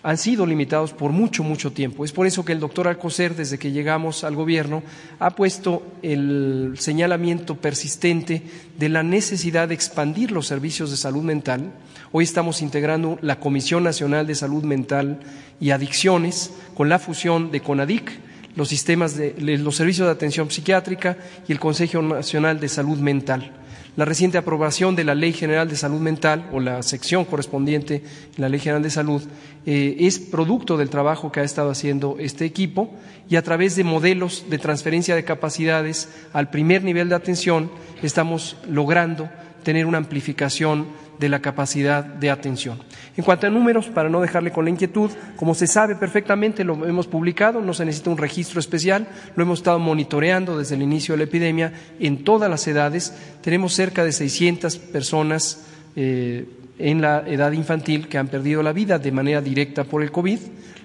Speaker 3: han sido limitados por mucho, mucho tiempo. Es por eso que el doctor Alcocer, desde que llegamos al gobierno, ha puesto el señalamiento persistente de la necesidad de expandir los servicios de salud mental. Hoy estamos integrando la Comisión Nacional de Salud Mental y Adicciones con la fusión de CONADIC, los sistemas de los servicios de atención psiquiátrica y el Consejo Nacional de Salud Mental la reciente aprobación de la Ley General de Salud Mental o la sección correspondiente en la Ley General de Salud eh, es producto del trabajo que ha estado haciendo este equipo y a través de modelos de transferencia de capacidades al primer nivel de atención estamos logrando tener una amplificación de la capacidad de atención. En cuanto a números, para no dejarle con la inquietud, como se sabe perfectamente, lo hemos publicado, no se necesita un registro especial, lo hemos estado monitoreando desde el inicio de la epidemia en todas las edades. Tenemos cerca de 600 personas eh, en la edad infantil que han perdido la vida de manera directa por el COVID,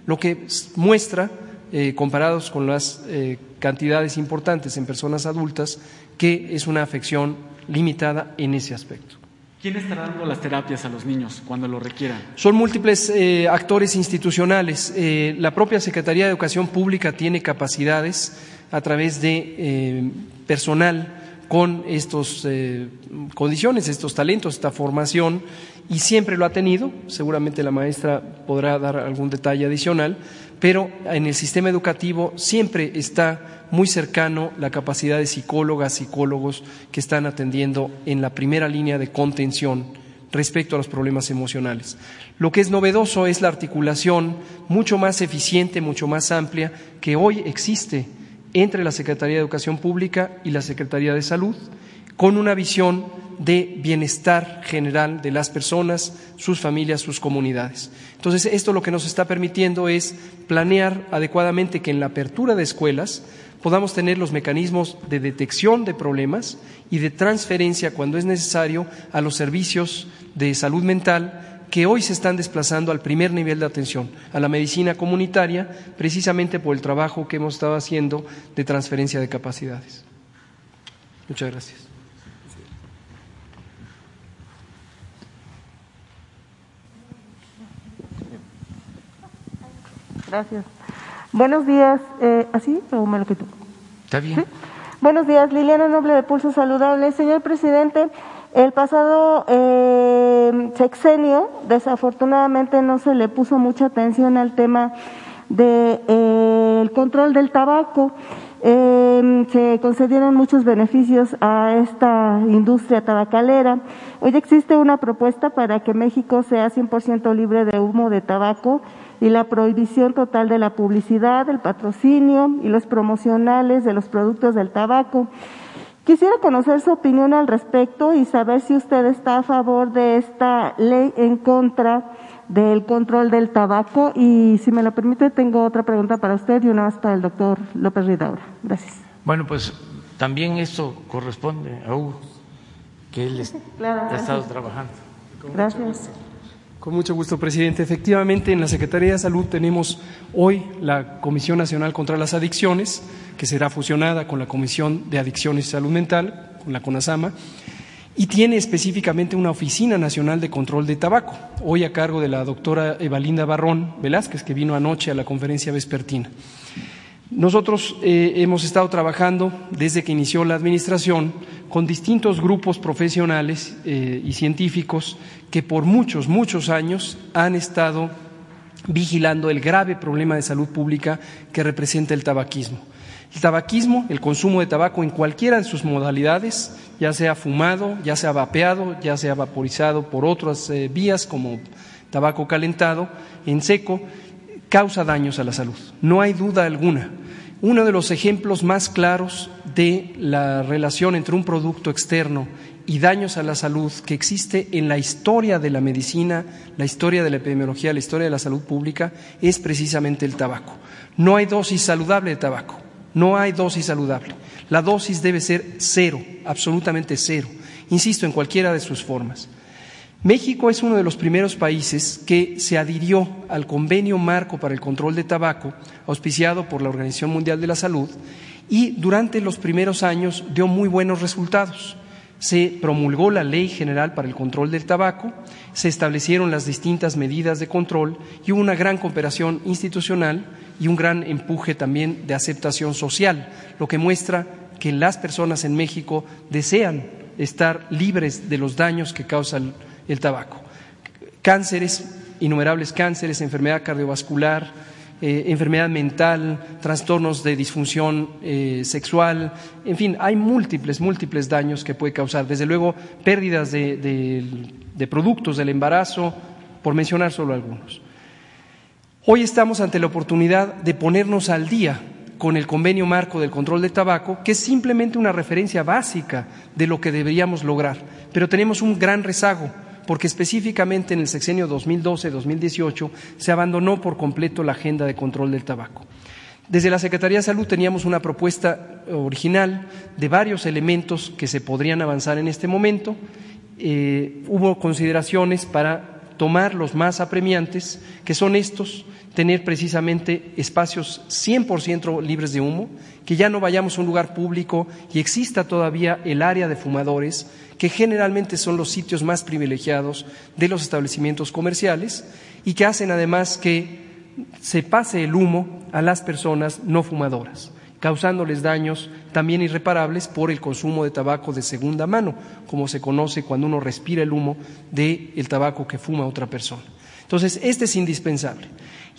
Speaker 3: lo que muestra, eh, comparados con las eh, cantidades importantes en personas adultas, que es una afección limitada en ese aspecto.
Speaker 14: ¿Quién estará dando las terapias a los niños cuando lo requieran?
Speaker 3: Son múltiples eh, actores institucionales. Eh, la propia Secretaría de Educación Pública tiene capacidades a través de eh, personal con estas condiciones, estos talentos, esta formación, y siempre lo ha tenido. Seguramente la maestra podrá dar algún detalle adicional, pero en el sistema educativo siempre está muy cercano la capacidad de psicólogas, psicólogos que están atendiendo en la primera línea de contención respecto a los problemas emocionales. Lo que es novedoso es la articulación mucho más eficiente, mucho más amplia que hoy existe entre la Secretaría de Educación Pública y la Secretaría de Salud, con una visión de bienestar general de las personas, sus familias, sus comunidades. Entonces, esto lo que nos está permitiendo es planear adecuadamente que en la apertura de escuelas podamos tener los mecanismos de detección de problemas y de transferencia cuando es necesario a los servicios de salud mental que hoy se están desplazando al primer nivel de atención, a la medicina comunitaria, precisamente por el trabajo que hemos estado haciendo de transferencia de capacidades. Muchas gracias.
Speaker 15: Gracias. Buenos días. Eh, ¿Así o me lo quito?
Speaker 1: Está bien.
Speaker 15: Buenos días, Liliana Noble de Pulso Saludable. Señor presidente, el pasado eh, sexenio, desafortunadamente, no se le puso mucha atención al tema del de, eh, control del tabaco. Eh, se concedieron muchos beneficios a esta industria tabacalera. Hoy existe una propuesta para que México sea 100% libre de humo de tabaco y la prohibición total de la publicidad, el patrocinio y los promocionales de los productos del tabaco. Quisiera conocer su opinión al respecto y saber si usted está a favor de esta ley en contra del control del tabaco. Y si me lo permite, tengo otra pregunta para usted y una más para el doctor López Ridaura. Gracias.
Speaker 1: Bueno, pues también esto corresponde a Hugo, que él ha estado trabajando.
Speaker 15: Gracias.
Speaker 3: Con mucho gusto, presidente. Efectivamente, en la Secretaría de Salud tenemos hoy la Comisión Nacional contra las Adicciones, que será fusionada con la Comisión de Adicciones y Salud Mental, con la CONASAMA, y tiene específicamente una Oficina Nacional de Control de Tabaco, hoy a cargo de la doctora Evalinda Barrón Velázquez, que vino anoche a la conferencia vespertina. Nosotros eh, hemos estado trabajando desde que inició la administración con distintos grupos profesionales eh, y científicos que por muchos, muchos años han estado vigilando el grave problema de salud pública que representa el tabaquismo. El tabaquismo, el consumo de tabaco en cualquiera de sus modalidades, ya sea fumado, ya sea vapeado, ya sea vaporizado por otras eh, vías como tabaco calentado, en seco, causa daños a la salud. No hay duda alguna. Uno de los ejemplos más claros de la relación entre un producto externo y daños a la salud que existe en la historia de la medicina, la historia de la epidemiología, la historia de la salud pública, es precisamente el tabaco. No hay dosis saludable de tabaco, no hay dosis saludable. La dosis debe ser cero, absolutamente cero, insisto, en cualquiera de sus formas. México es uno de los primeros países que se adhirió al convenio marco para el control de tabaco, auspiciado por la Organización Mundial de la Salud, y durante los primeros años dio muy buenos resultados. Se promulgó la Ley General para el Control del Tabaco, se establecieron las distintas medidas de control y hubo una gran cooperación institucional y un gran empuje también de aceptación social, lo que muestra que las personas en México desean estar libres de los daños que causa el tabaco. Cánceres, innumerables cánceres, enfermedad cardiovascular, eh, enfermedad mental, trastornos de disfunción eh, sexual, en fin, hay múltiples, múltiples daños que puede causar. Desde luego, pérdidas de productos del embarazo, por mencionar solo algunos. Hoy estamos ante la oportunidad de ponernos al día con el convenio marco del control del tabaco, que es simplemente una referencia básica de lo que deberíamos lograr. Pero tenemos un gran rezago, porque específicamente en el sexenio 2012-2018 se abandonó por completo la agenda de control del tabaco. Desde la Secretaría de Salud teníamos una propuesta original de varios elementos que se podrían avanzar en este momento. Eh, hubo consideraciones para tomar los más apremiantes, que son estos, tener precisamente espacios 100% libres de humo, que ya no vayamos a un lugar público y exista todavía el área de fumadores, que generalmente son los sitios más privilegiados de los establecimientos comerciales y que hacen además que se pase el humo a las personas no fumadoras causándoles daños también irreparables por el consumo de tabaco de segunda mano, como se conoce cuando uno respira el humo del tabaco que fuma otra persona. Entonces, este es indispensable.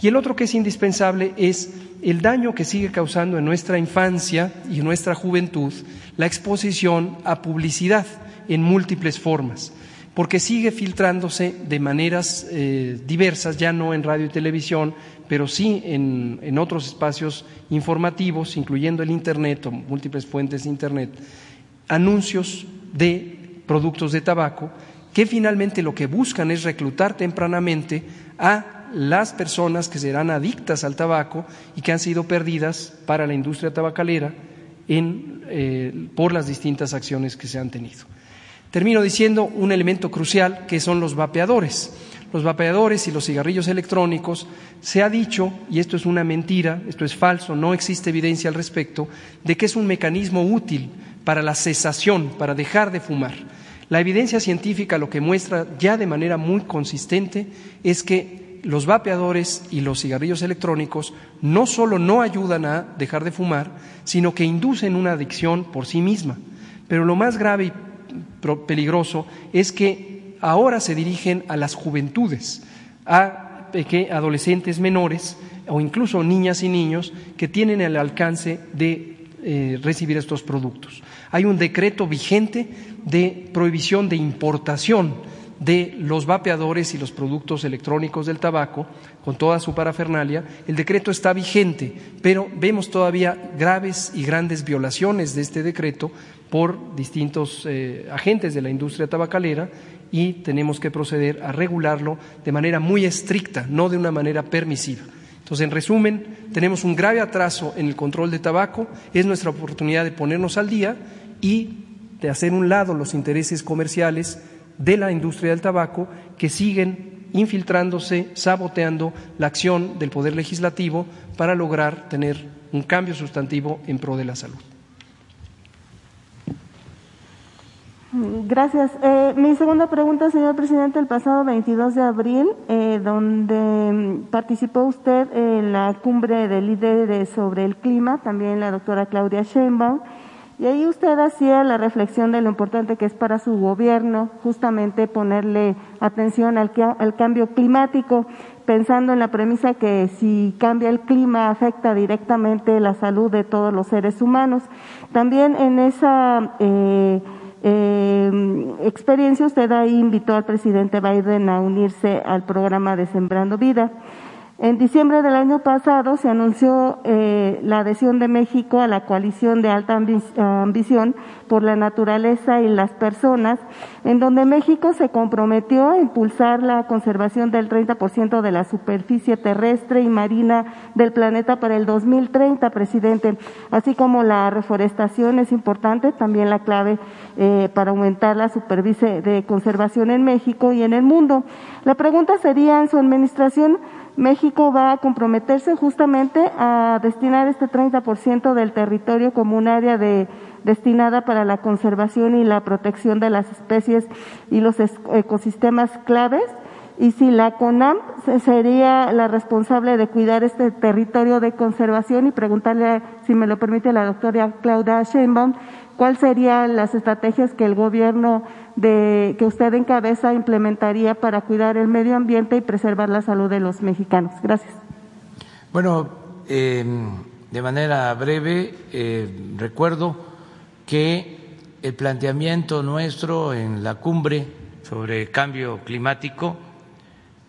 Speaker 3: Y el otro que es indispensable es el daño que sigue causando en nuestra infancia y en nuestra juventud la exposición a publicidad en múltiples formas, porque sigue filtrándose de maneras eh, diversas, ya no en radio y televisión, pero sí en, en otros espacios informativos, incluyendo el Internet o múltiples fuentes de Internet, anuncios de productos de tabaco que finalmente lo que buscan es reclutar tempranamente a las personas que serán adictas al tabaco y que han sido perdidas para la industria tabacalera eh, por las distintas acciones que se han tenido. Termino diciendo un elemento crucial que son los vapeadores. Los vapeadores y los cigarrillos electrónicos se ha dicho, y esto es una mentira, esto es falso, no existe evidencia al respecto, de que es un mecanismo útil para la cesación, para dejar de fumar. La evidencia científica lo que muestra ya de manera muy consistente es que los vapeadores y los cigarrillos electrónicos no solo no ayudan a dejar de fumar, sino que inducen una adicción por sí misma. Pero lo más grave y peligroso es que ahora se dirigen a las juventudes, a adolescentes menores o incluso niñas y niños que tienen el alcance de eh, recibir estos productos. Hay un decreto vigente de prohibición de importación de los vapeadores y los productos electrónicos del tabaco, con toda su parafernalia, el decreto está vigente, pero vemos todavía graves y grandes violaciones de este decreto por distintos eh, agentes de la industria tabacalera y tenemos que proceder a regularlo de manera muy estricta, no de una manera permisiva. Entonces, en resumen, tenemos un grave atraso en el control de tabaco, es nuestra oportunidad de ponernos al día y de hacer un lado los intereses comerciales de la industria del tabaco que siguen infiltrándose, saboteando la acción del Poder Legislativo para lograr tener un cambio sustantivo en pro de la salud.
Speaker 15: Gracias. Eh, mi segunda pregunta, señor presidente, el pasado 22 de abril, eh, donde participó usted en la cumbre de líderes sobre el clima, también la doctora Claudia Sheinbaum, y ahí usted hacía la reflexión de lo importante que es para su gobierno justamente ponerle atención al, cambio climático, pensando en la premisa que si cambia el clima afecta directamente la salud de todos los seres humanos. También en esa eh, eh, experiencia usted ahí invitó al presidente Biden a unirse al programa de Sembrando Vida. En diciembre del año pasado se anunció eh, la adhesión de México a la coalición de alta ambición por la naturaleza y las personas, en donde México se comprometió a impulsar la conservación del 30% de la superficie terrestre y marina del planeta para el 2030, presidente, así como la reforestación es importante, también la clave eh, para aumentar la superficie de conservación en México y en el mundo. La pregunta sería en su administración, México va a comprometerse justamente a destinar este 30% del territorio como un área de, destinada para la conservación y la protección de las especies y los ecosistemas claves. Y si la CONAM sería la responsable de cuidar este territorio de conservación y preguntarle, si me lo permite la doctora Claudia Sheinbaum, cuáles serían las estrategias que el gobierno de, que usted encabeza implementaría para cuidar el medio ambiente y preservar la salud de los mexicanos. Gracias.
Speaker 1: Bueno, eh, de manera breve, eh, recuerdo que el planteamiento nuestro en la cumbre sobre cambio climático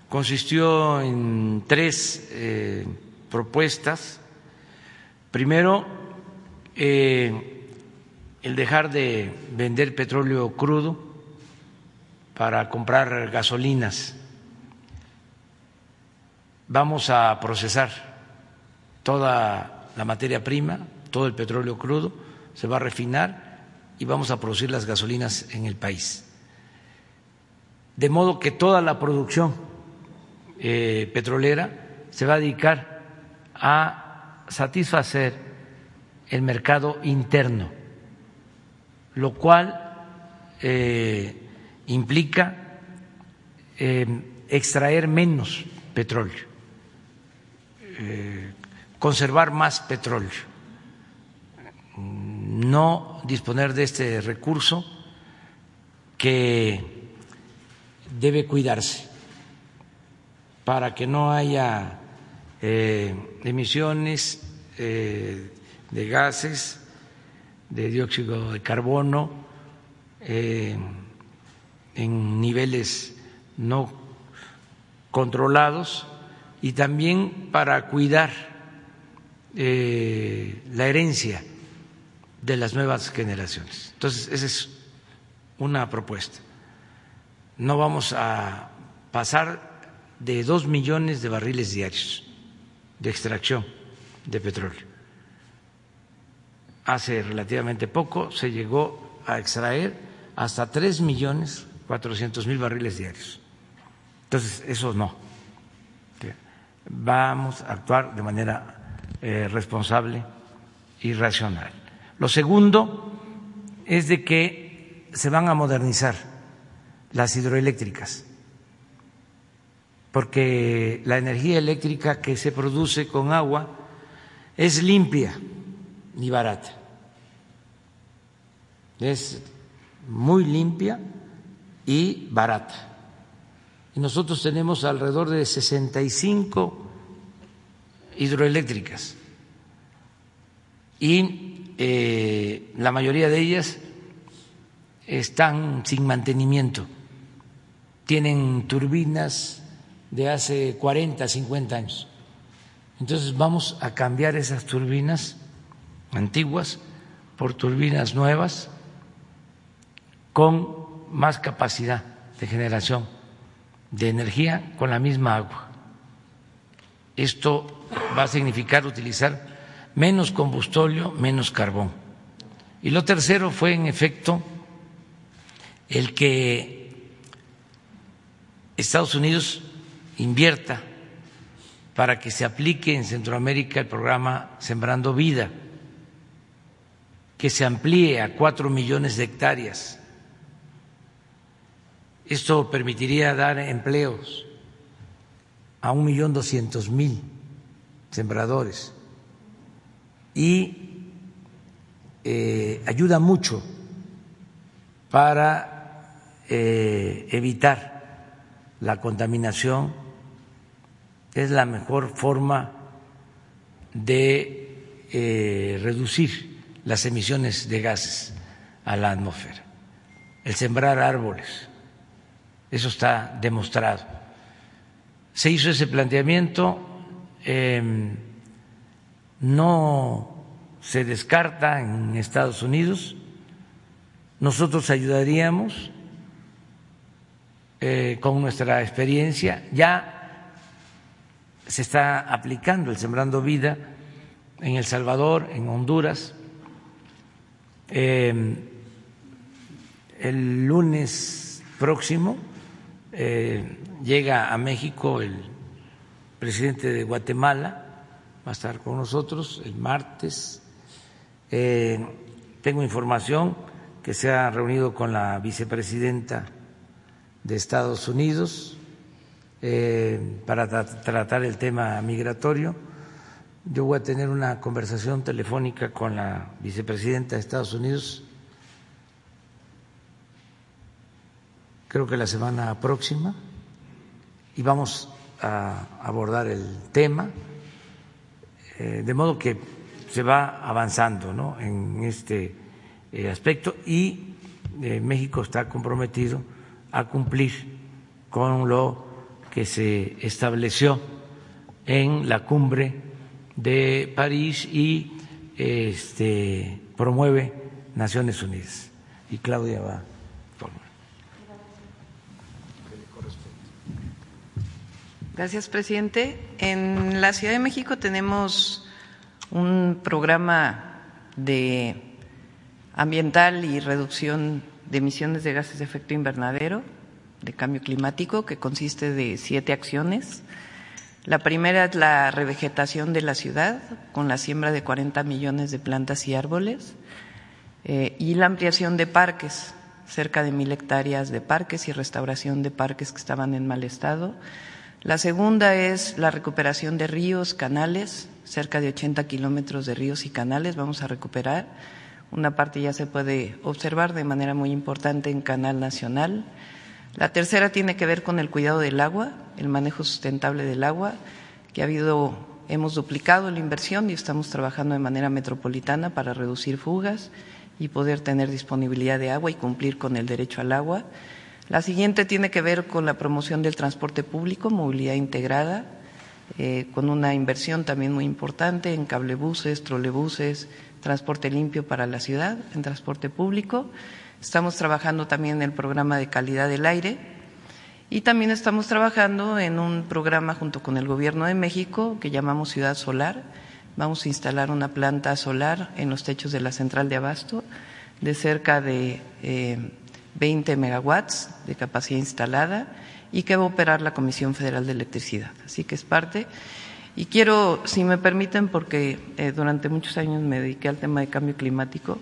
Speaker 1: consistió en tres eh, propuestas. Primero, eh, el dejar de vender petróleo crudo para comprar gasolinas. Vamos a procesar toda la materia prima, todo el petróleo crudo, se va a refinar y vamos a producir las gasolinas en el país. De modo que toda la producción eh, petrolera se va a dedicar a satisfacer el mercado interno, lo cual eh, implica eh, extraer menos petróleo, conservar más petróleo, no disponer de este recurso que debe cuidarse para que no haya eh, emisiones eh, de gases, de dióxido de carbono eh, en niveles no controlados y también para cuidar la herencia de las nuevas generaciones. Entonces, esa es una propuesta. No vamos a pasar de dos millones de barriles diarios de extracción de petróleo. Hace relativamente poco se llegó a extraer hasta tres millones cuatrocientos mil barriles diarios. Entonces, eso no. Vamos a actuar de manera eh, responsable y racional. Lo segundo es de que se van a modernizar las hidroeléctricas, porque la energía eléctrica que se produce con agua es limpia y barata. Es muy limpia y barata. Y nosotros tenemos alrededor de 65 hidroeléctricas. Y eh, la mayoría de ellas están sin mantenimiento, tienen turbinas de hace 40, 50 años. Entonces vamos a cambiar esas turbinas antiguas por turbinas nuevas con más capacidad de generación de energía con la misma agua. Esto va a significar utilizar menos combustóleo, menos carbón. Y lo tercero fue, en efecto, el que Estados Unidos invierta para que se aplique en Centroamérica el programa Sembrando Vida, que se amplíe a cuatro millones de hectáreas. Esto permitiría dar empleos a un millón doscientos mil sembradores. Y eh, ayuda mucho para eh, evitar la contaminación, es la mejor forma de eh, reducir las emisiones de gases a la atmósfera, el sembrar árboles, eso está demostrado. Se hizo ese planteamiento. Em, no se descarta en Estados Unidos, nosotros ayudaríamos eh, con nuestra experiencia, ya se está aplicando el Sembrando Vida en El Salvador, en Honduras. Eh, el lunes próximo eh, llega a México el presidente de Guatemala va a estar con nosotros el martes. Eh, tengo información que se ha reunido con la vicepresidenta de Estados Unidos eh, para tratar el tema migratorio. Yo voy a tener una conversación telefónica con la vicepresidenta de Estados Unidos, creo que la semana próxima, y vamos a abordar el tema Eh, de modo que se va avanzando ¿no? en este eh, aspecto y eh, México está comprometido a cumplir con lo que se estableció en la cumbre de París y este, promueve Naciones Unidas. Y Claudia va.
Speaker 4: Gracias, presidente. En la Ciudad de México tenemos un programa de ambiental y reducción de emisiones de gases de efecto invernadero de cambio climático que consiste de siete acciones. La primera es la revegetación de la ciudad con la siembra de 40 millones de plantas y árboles eh, y la ampliación de parques, cerca de mil hectáreas de parques y restauración de parques que estaban en mal estado. La segunda es la recuperación de ríos, canales, cerca de 80 kilómetros de ríos y canales vamos a recuperar. Una parte ya se puede observar de manera muy importante en Canal Nacional. La tercera tiene que ver con el cuidado del agua, el manejo sustentable del agua, que ha habido, hemos duplicado la inversión y estamos trabajando de manera metropolitana para reducir fugas y poder tener disponibilidad de agua y cumplir con el derecho al agua. La siguiente tiene que ver con la promoción del transporte público, movilidad integrada, eh, con una inversión también muy importante en cablebuses, trolebuses, transporte limpio para la ciudad, en transporte público. Estamos trabajando también en el programa de calidad del aire y también estamos trabajando en un programa junto con el Gobierno de México que llamamos Ciudad Solar. Vamos a instalar una planta solar en los techos de la central de abasto de cerca de 20 eh, megawatts de capacidad instalada y que va a operar la Comisión Federal de Electricidad. Así que es parte. Y quiero, si me permiten, porque eh, durante muchos años me dediqué al tema de cambio climático,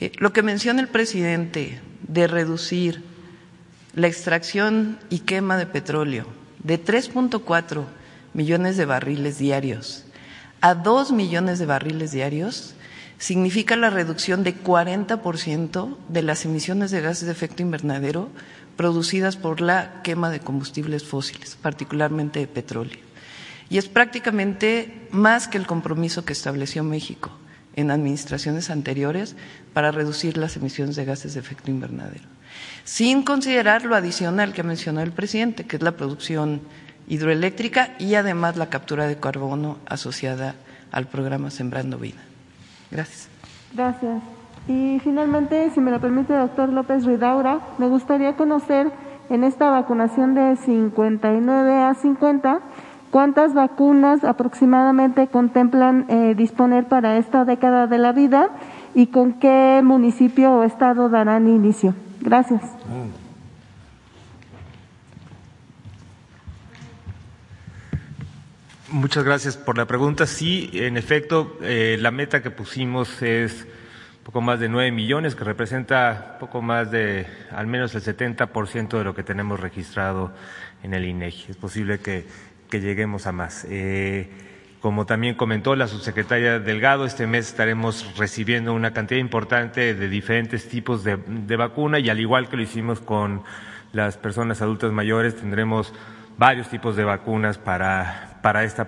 Speaker 4: eh, lo que menciona el presidente de reducir la extracción y quema de petróleo de 3.4 millones de barriles diarios a 2 millones de barriles diarios significa la reducción de 40% de las emisiones de gases de efecto invernadero producidas por la quema de combustibles fósiles, particularmente de petróleo. Y es prácticamente más que el compromiso que estableció México en administraciones anteriores para reducir las emisiones de gases de efecto invernadero, sin considerar lo adicional que mencionó el presidente, que es la producción hidroeléctrica y además la captura de carbono asociada al programa Sembrando Vida. Gracias.
Speaker 15: Gracias. Y finalmente, si me lo permite, doctor López Ridaura, me gustaría conocer en esta vacunación de 59 a 50 ¿Cuántas vacunas aproximadamente contemplan eh, disponer para esta década de la vida y con qué municipio o estado darán inicio? Gracias.
Speaker 7: Muchas gracias por la pregunta. Sí, en efecto, eh, la meta que pusimos es poco más de nueve millones, que representa poco más de al menos el 70% de lo que tenemos registrado en el INEGI. Es posible que que lleguemos a más. Eh, como también comentó la subsecretaria Delgado, este mes estaremos recibiendo una cantidad importante de diferentes tipos de, vacuna y al igual que lo hicimos con las personas adultas mayores, tendremos varios tipos de vacunas para, para esta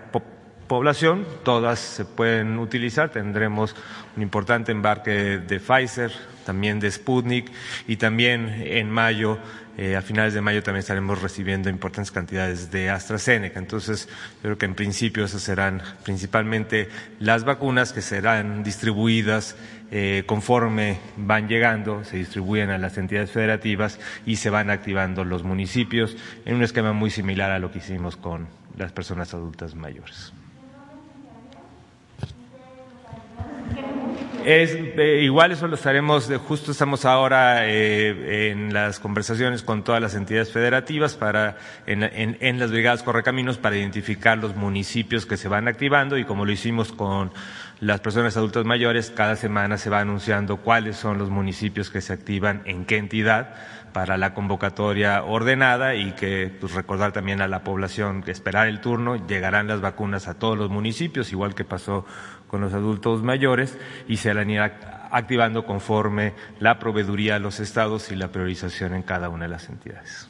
Speaker 7: población. Todas se pueden utilizar. Tendremos un importante embarque de Pfizer, también de Sputnik y también en mayo eh, a finales de mayo también estaremos recibiendo importantes cantidades de AstraZeneca. Entonces, yo creo que en principio esas serán principalmente las vacunas que serán distribuidas eh, conforme van llegando, se distribuyen a las entidades federativas y se van activando los municipios en un esquema muy similar a lo que hicimos con las personas adultas mayores. Es, eh, igual eso lo estaremos, justo estamos ahora eh, en las conversaciones con todas las entidades federativas para, en, en, las brigadas correcaminos para identificar los municipios que se van activando y como lo hicimos con las personas adultas mayores, cada semana se va anunciando cuáles son los municipios que se activan en qué entidad para la convocatoria ordenada y que pues, recordar también a la población que esperar el turno, llegarán las vacunas a todos los municipios, igual que pasó con los adultos mayores, y se la irá activando conforme la proveeduría a los estados y la priorización en cada una de las entidades.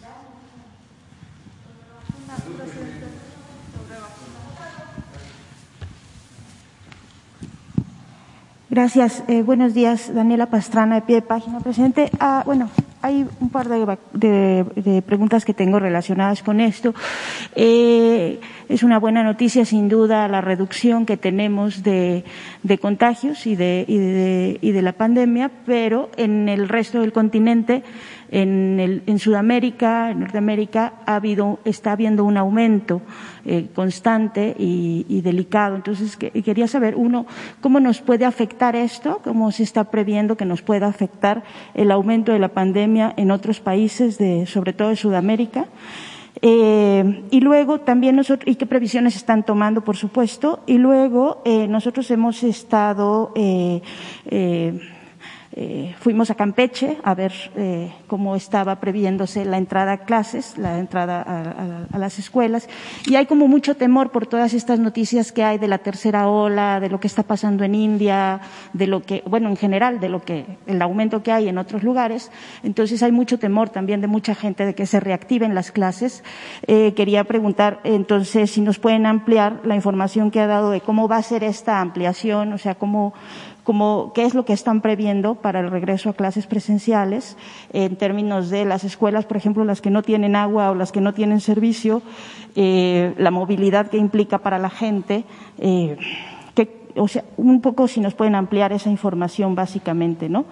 Speaker 16: Gracias. Eh, buenos días, Daniela Pastrana, de pie de página. Presidente, ah, bueno, hay un par de, preguntas que tengo relacionadas con esto. Eh, es una buena noticia, sin duda, la reducción que tenemos de, contagios y de, y de, la pandemia, pero en el resto del continente en, el, en Sudamérica, en Norteamérica, ha habido, está habiendo un aumento eh, constante y, delicado. Entonces, quería saber, uno, cómo nos puede afectar esto, cómo se está previendo que nos pueda afectar el aumento de la pandemia en otros países, de, sobre todo de Sudamérica. Eh, y luego también nosotros, y qué previsiones están tomando, por supuesto, y luego eh, nosotros hemos estado eh, eh, fuimos a Campeche a ver eh, cómo estaba previéndose la entrada a clases, la entrada a, las escuelas, y hay como mucho temor por todas estas noticias que hay de la tercera ola, de lo que está pasando en India, de lo que, bueno, en general, de lo que, el aumento que hay en otros lugares. Entonces hay mucho temor también de mucha gente de que se reactiven las clases. Eh, quería preguntar entonces si nos pueden ampliar la información que ha dado de cómo va a ser esta ampliación, o sea, cómo como qué es lo que están previendo para el regreso a clases presenciales en términos de las escuelas, por ejemplo, las que no tienen agua o las que no tienen servicio, eh, la movilidad que implica para la gente. Eh, o sea, un poco si nos pueden ampliar esa información básicamente, ¿no?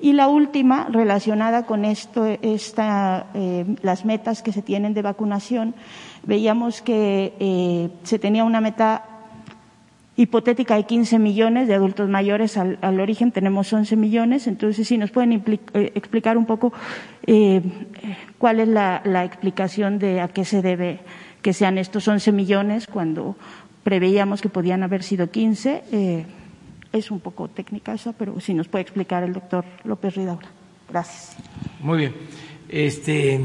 Speaker 16: Y la última, relacionada con esto, esta, eh, las metas que se tienen de vacunación, veíamos que se tenía una meta hipotética de 15 millones de adultos mayores al, origen, tenemos 11 millones, entonces si nos pueden eh, explicar un poco eh, cuál es la, explicación de a qué se debe que sean estos 11 millones cuando preveíamos que podían haber sido 15. Eh, es un poco técnica esa, pero si nos puede explicar el doctor López Ridaura. Gracias.
Speaker 1: Muy bien. Este,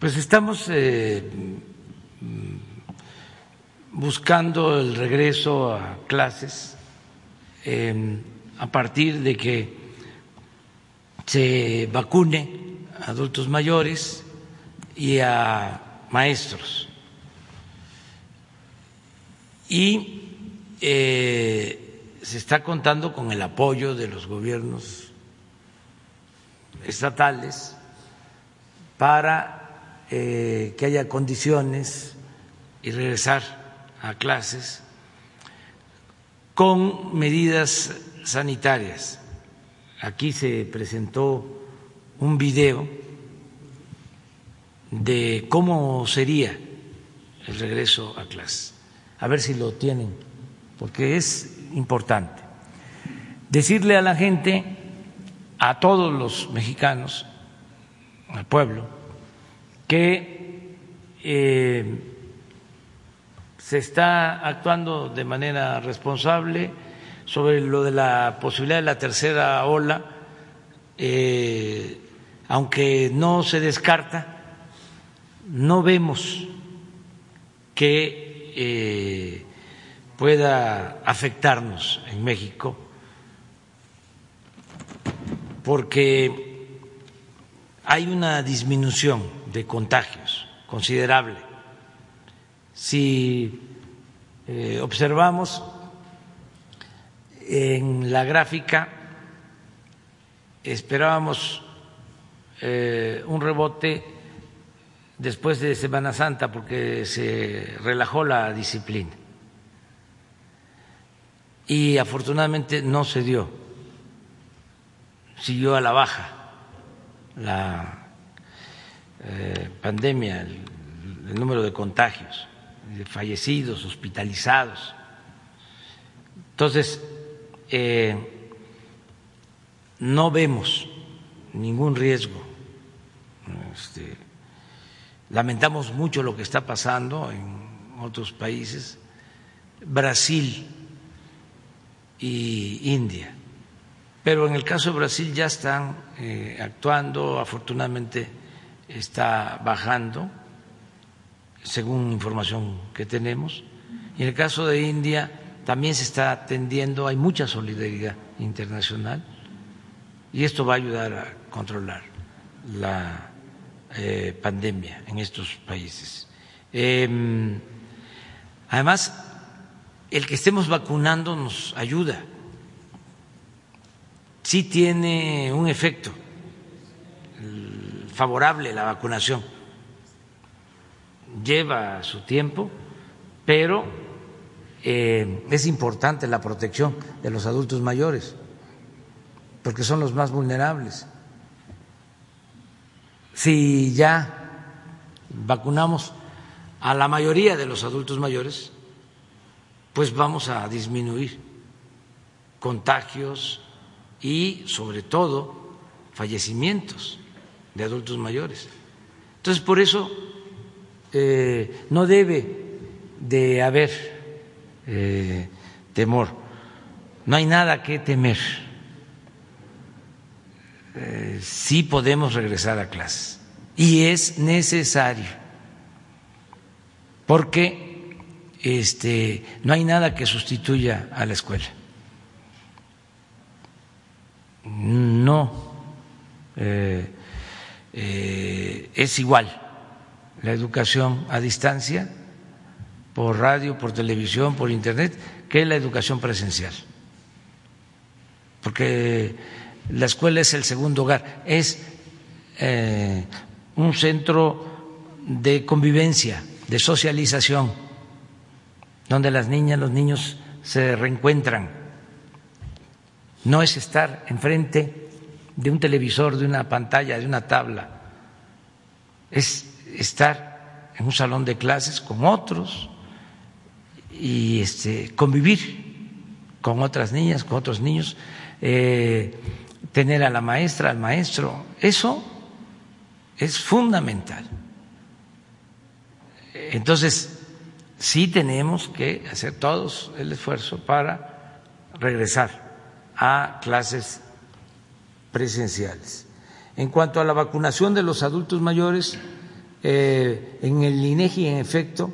Speaker 1: pues estamos buscando el regreso a clases em, a partir de que se vacune a adultos mayores y a maestros. Y eh, se está contando con el apoyo de los gobiernos estatales para eh, que haya condiciones y regresar a clases con medidas sanitarias. Aquí se presentó un video de cómo sería el regreso a clases. A ver si lo tienen, porque es importante. Decirle a la gente, a todos los mexicanos, al pueblo, que eh, se está actuando de manera responsable sobre lo de la posibilidad de la tercera ola, eh, aunque no se descarta, no vemos que eh, pueda afectarnos en México, porque hay una disminución de contagios considerable si eh, observamos en la gráfica, esperábamos eh, un rebote después de Semana Santa porque se relajó la disciplina. Y afortunadamente no se dio, siguió a la baja la eh, pandemia, el número de contagios fallecidos, hospitalizados. Entonces, eh, no vemos ningún riesgo. Este, lamentamos mucho lo que está pasando en otros países, Brasil y India. Pero en el caso de Brasil ya están eh, actuando, afortunadamente está bajando según información que tenemos. Y en el caso de India también se está atendiendo, hay mucha solidaridad internacional y esto va a ayudar a controlar la eh, pandemia en estos países. Em, además, el que estemos vacunando nos ayuda sí tiene un efecto favorable la vacunación. Lleva su tiempo, pero eh, es importante la protección de los adultos mayores, porque son los más vulnerables. Si ya vacunamos a la mayoría de los adultos mayores, pues vamos a disminuir contagios y, sobre todo, fallecimientos de adultos mayores. Entonces, por eso eh, no debe de haber eh, temor, no hay nada que temer. Eh, sí podemos regresar a clases y es necesario, porque este, no hay nada que sustituya a la escuela. No. Eh, es igual la educación a distancia, por radio, por televisión, por internet, que la educación presencial. Porque la escuela es el segundo hogar, es eh, un centro de convivencia, de socialización, donde las niñas, los niños se reencuentran. No es estar enfrente de un televisor, de una pantalla, de una tabla, es estar en un salón de clases con otros y este, convivir con otras niñas, con otros niños, eh, tener a la maestra, al maestro, eso es fundamental. Entonces, sí tenemos que hacer todos el esfuerzo para regresar a clases presenciales. En cuanto a la vacunación de los adultos mayores, eh, en el INEGI, en efecto,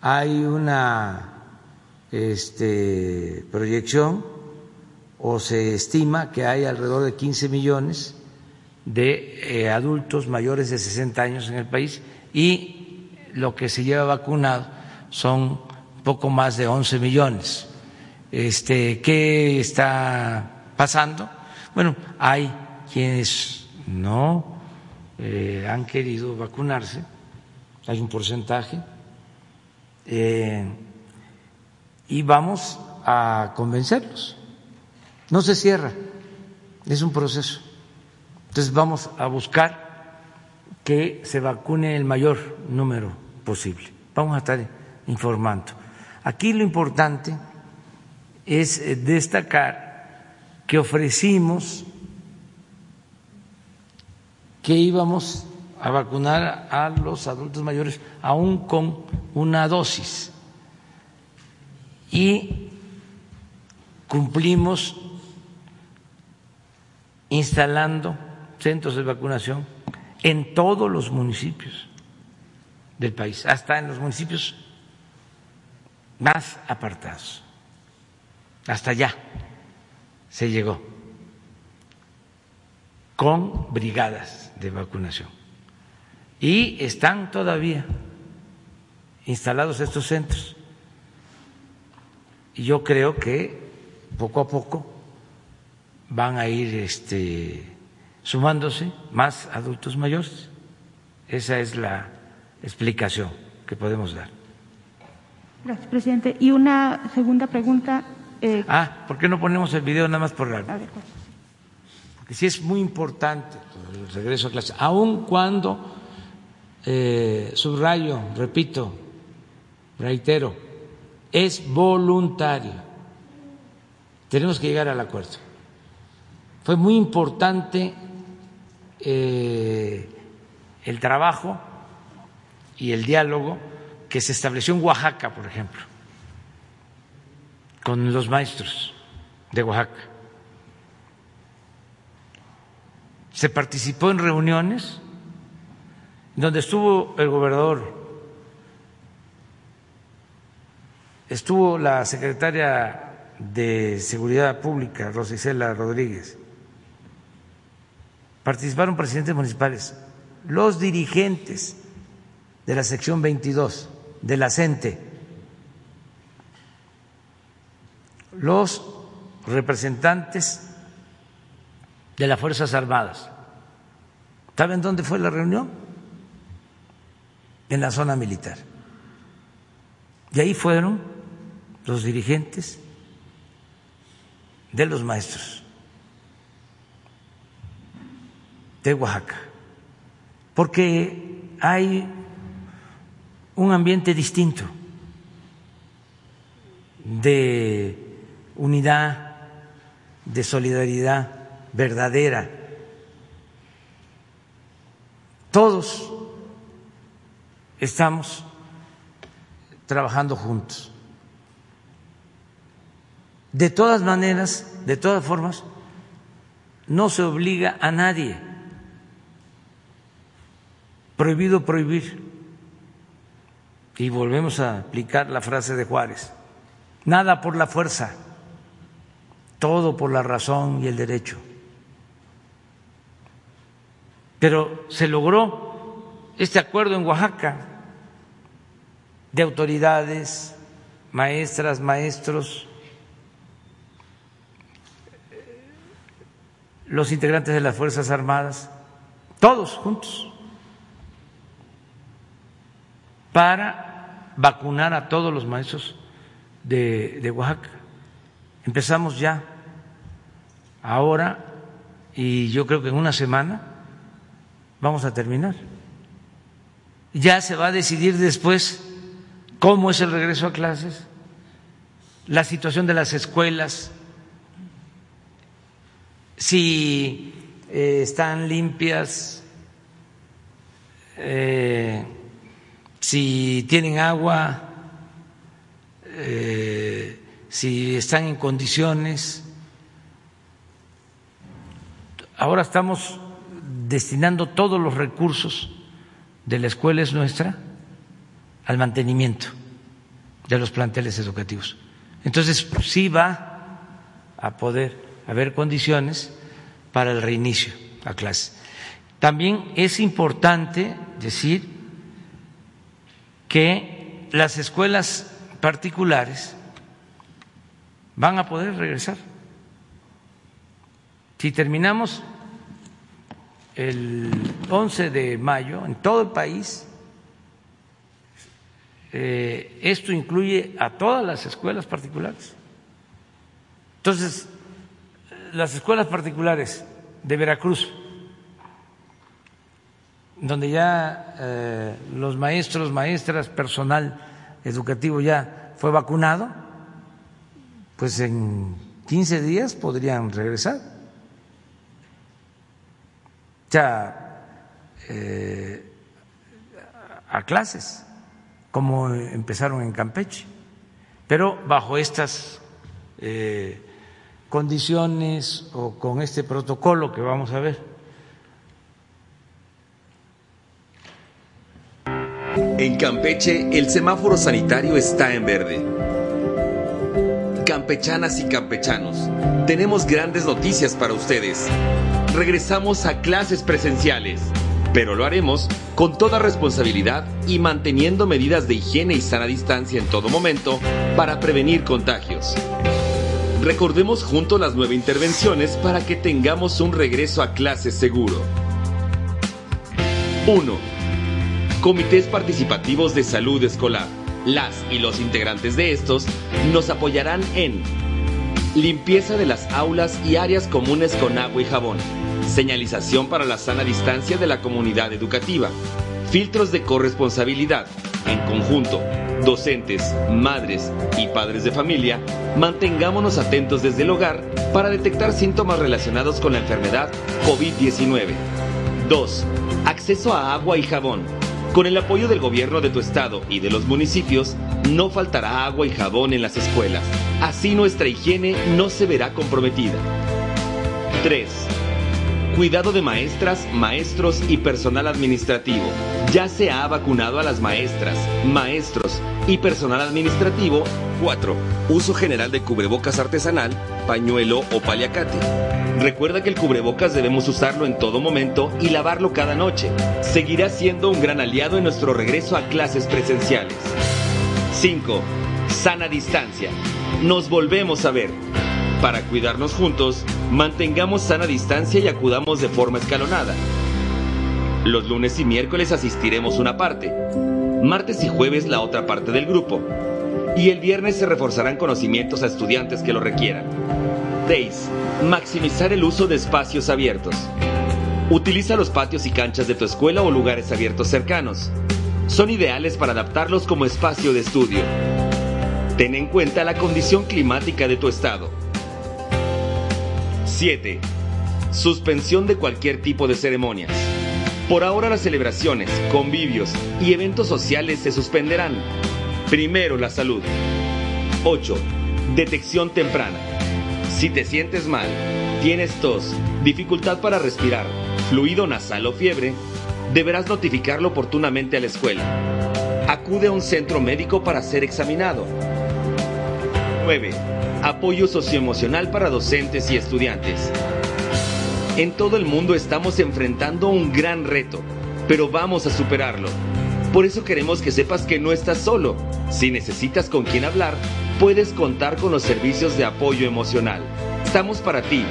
Speaker 1: hay una este, proyección o se estima que hay alrededor de 15 millones de eh, adultos mayores de 60 años en el país y lo que se lleva vacunado son poco más de 11 millones. Este, ¿Qué está pasando? Bueno, hay quienes no eh, han querido vacunarse, hay un porcentaje, eh, y vamos a convencerlos. No se cierra, es un proceso. Entonces vamos a buscar que se vacune el mayor número posible. Vamos a estar informando. Aquí lo importante es destacar que ofrecimos que íbamos a vacunar a los adultos mayores aún con una dosis. Y cumplimos instalando centros de vacunación en todos los municipios del país, hasta en los municipios más apartados, hasta allá se llegó con brigadas de vacunación. Y están todavía instalados estos centros. Y yo creo que poco a poco van a ir este, sumándose más adultos mayores. Esa es la explicación que podemos dar.
Speaker 15: Gracias, presidente. Y una segunda pregunta
Speaker 1: eh, ah, ¿por qué no ponemos el video nada más por la... Porque sí es muy importante el regreso a clase, aun cuando, eh, subrayo, repito, reitero, es voluntario. Tenemos que llegar al acuerdo. Fue muy importante eh, el trabajo y el diálogo que se estableció en Oaxaca, por ejemplo con los maestros de Oaxaca. Se participó en reuniones donde estuvo el gobernador, estuvo la secretaria de Seguridad Pública, Rosicela Rodríguez, participaron presidentes municipales, los dirigentes de la sección 22 de la CENTE, los representantes de las Fuerzas Armadas. ¿Saben dónde fue la reunión? En la zona militar. Y ahí fueron los dirigentes de los maestros de Oaxaca, porque hay un ambiente distinto de unidad, de solidaridad verdadera. Todos estamos trabajando juntos. De todas maneras, de todas formas, no se obliga a nadie. Prohibido prohibir. Y volvemos a aplicar la frase de Juárez. Nada por la fuerza, todo por la razón y el derecho. Pero se logró este acuerdo en Oaxaca de autoridades, maestras, maestros, los integrantes de las Fuerzas Armadas, todos juntos, para vacunar a todos los maestros de, Oaxaca. Empezamos ya ahora y yo creo que en una semana vamos a terminar. Ya se va a decidir después cómo es el regreso a clases, la situación de las escuelas, si eh, están limpias, eh, si tienen agua, eh, si están en condiciones. Ahora estamos destinando todos los recursos de la escuela es nuestra al mantenimiento de los planteles educativos. Entonces, sí va a poder haber condiciones para el reinicio a clase. También es importante decir que las escuelas particulares van a poder regresar. Si terminamos el 11 de mayo en todo el país, eh, esto incluye a todas las escuelas particulares. Entonces, las escuelas particulares de Veracruz, donde ya eh, los maestros, maestras, personal educativo ya fue vacunado, pues en 15 días podrían regresar. Ya eh, a clases, como empezaron en Campeche, pero bajo estas eh, condiciones o con este protocolo que vamos a ver.
Speaker 17: En Campeche, el semáforo sanitario está en verde. Campechanas y campechanos, tenemos grandes noticias para ustedes. Regresamos a clases presenciales, pero lo haremos con toda responsabilidad y manteniendo medidas de higiene y sana distancia en todo momento para prevenir contagios. Recordemos juntos las nueve intervenciones para que tengamos un regreso a clases seguro. 1. Comités participativos de salud escolar. Las y los integrantes de estos nos apoyarán en limpieza de las aulas y áreas comunes con agua y jabón, señalización para la sana distancia de la comunidad educativa, filtros de corresponsabilidad, en conjunto, docentes, madres y padres de familia, mantengámonos atentos desde el hogar para detectar síntomas relacionados con la enfermedad COVID-19. 2. Acceso a agua y jabón. Con el apoyo del gobierno de tu estado y de los municipios, no faltará agua y jabón en las escuelas. Así nuestra higiene no se verá comprometida. 3. Cuidado de maestras, maestros y personal administrativo. Ya se ha vacunado a las maestras, maestros y personal administrativo. 4. Uso general de cubrebocas artesanal, pañuelo o paliacate. Recuerda que el cubrebocas debemos usarlo en todo momento y lavarlo cada noche. Seguirá siendo un gran aliado en nuestro regreso a clases presenciales. 5. Sana distancia. Nos volvemos a ver. Para cuidarnos juntos, mantengamos sana distancia y acudamos de forma escalonada. Los lunes y miércoles asistiremos una parte, martes y jueves la otra parte del grupo, y el viernes se reforzarán conocimientos a estudiantes que lo requieran. Days, maximizar el uso de espacios abiertos. Utiliza los patios y canchas de tu escuela o lugares abiertos cercanos. Son ideales para adaptarlos como espacio de estudio. Ten en cuenta la condición climática de tu estado. 7. Suspensión de cualquier tipo de ceremonias. Por ahora las celebraciones, convivios y eventos sociales se suspenderán. Primero la salud. 8. Detección temprana. Si te sientes mal, tienes tos, dificultad para respirar, fluido nasal o fiebre, deberás notificarlo oportunamente a la escuela. Acude a un centro médico para ser examinado. 9. Apoyo socioemocional para docentes y estudiantes. En todo el mundo estamos enfrentando un gran reto, pero vamos a superarlo. Por eso queremos que sepas que no estás solo. Si necesitas con quién hablar, puedes contar con los servicios de apoyo emocional. Estamos para ti.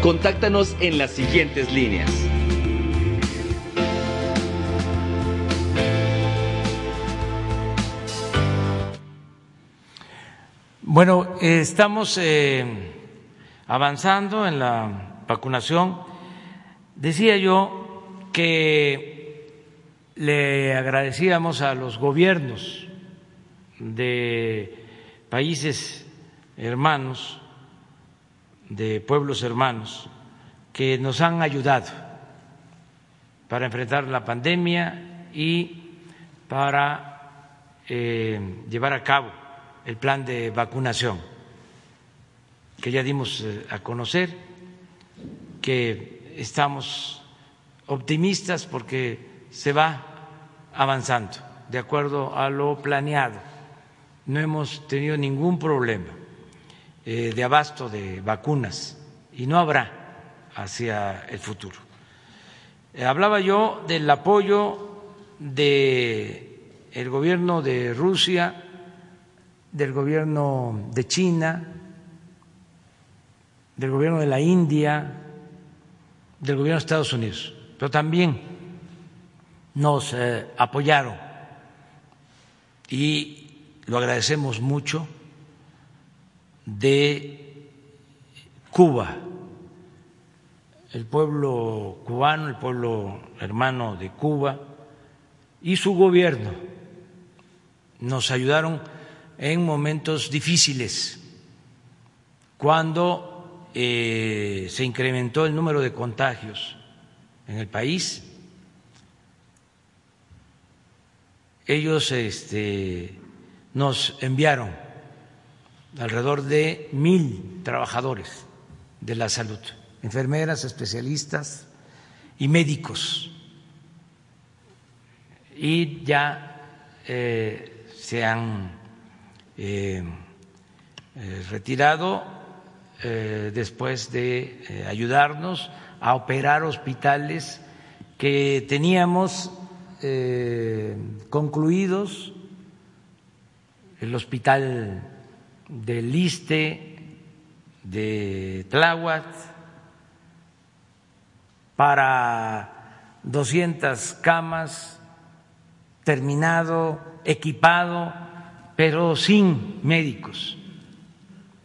Speaker 17: Contáctanos en las siguientes líneas.
Speaker 1: Bueno, eh, estamos eh, avanzando en la vacunación. Decía yo que le agradecíamos a los gobiernos de países hermanos, de pueblos hermanos, que nos han ayudado para enfrentar la pandemia y para eh, llevar a cabo el plan de vacunación que ya dimos eh, a conocer, que estamos optimistas porque se va avanzando de acuerdo a lo planeado. No hemos tenido ningún problema eh, de abasto de vacunas y no habrá hacia el futuro. Eh, hablaba yo del apoyo del gobierno de Rusia del gobierno de China, del gobierno de la India, del gobierno de Estados Unidos, pero también nos eh, apoyaron. Y lo agradecemos mucho de Cuba, el pueblo cubano, el pueblo hermano de Cuba y su gobierno nos ayudaron en momentos difíciles, cuando eh, se incrementó el número de contagios en el país. Ellos este, nos enviaron alrededor de mil trabajadores de la salud, enfermeras, especialistas y médicos. Y ya eh, se han eh, eh, retirado eh, después de ayudarnos a operar hospitales que teníamos concluidos, el hospital del Liste, de Tláhuac, para 200 camas, terminado, equipado, pero sin médicos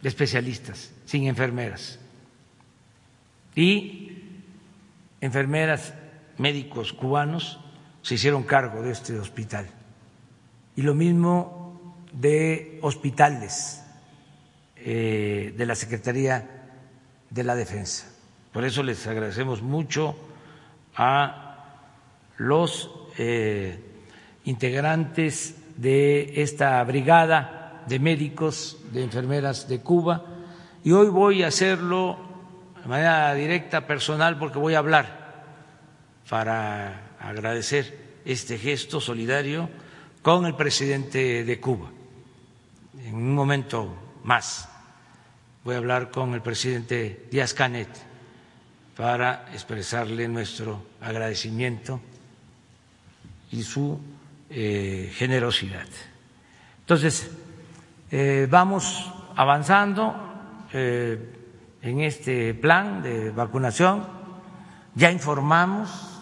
Speaker 1: especialistas, sin enfermeras. Y enfermeras, médicos cubanos se hicieron cargo de este hospital. Y lo mismo de hospitales eh, de la Secretaría de la Defensa. Por eso les agradecemos mucho a los eh, integrantes de esta brigada de médicos, de enfermeras de Cuba, y hoy voy a hacerlo de manera directa, personal, porque voy a hablar para agradecer este gesto solidario con el presidente de Cuba. En un momento más voy a hablar con el presidente Díaz Canet para expresarle nuestro agradecimiento y su eh, generosidad. Entonces, eh, vamos avanzando, eh, en este plan de vacunación, ya informamos,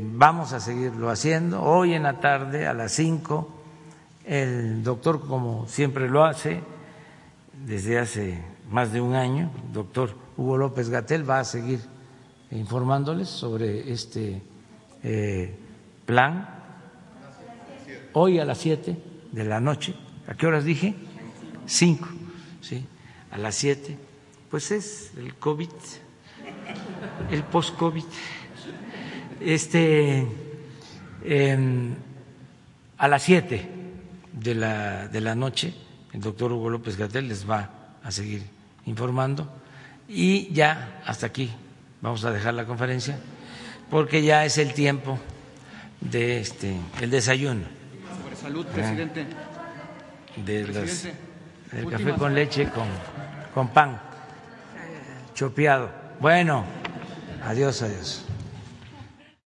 Speaker 1: vamos a seguirlo haciendo. Hoy en la tarde a las 5 el doctor, como siempre lo hace, desde hace más de un año, el doctor Hugo López Gatel va a seguir informándoles sobre este plan. Hoy a las 7 de la noche, ¿a qué horas dije? 5, ¿sí? A las 7, pues es el COVID, el post-COVID. Este, em, a las 7 de la, de la noche, el doctor Hugo López Gatel les va a seguir informando y ya hasta aquí vamos a dejar la conferencia porque ya es el tiempo de este el desayuno.
Speaker 14: Salud, presidente.
Speaker 1: De las, el café con leche con, con pan chopeado. Bueno, adiós, adiós.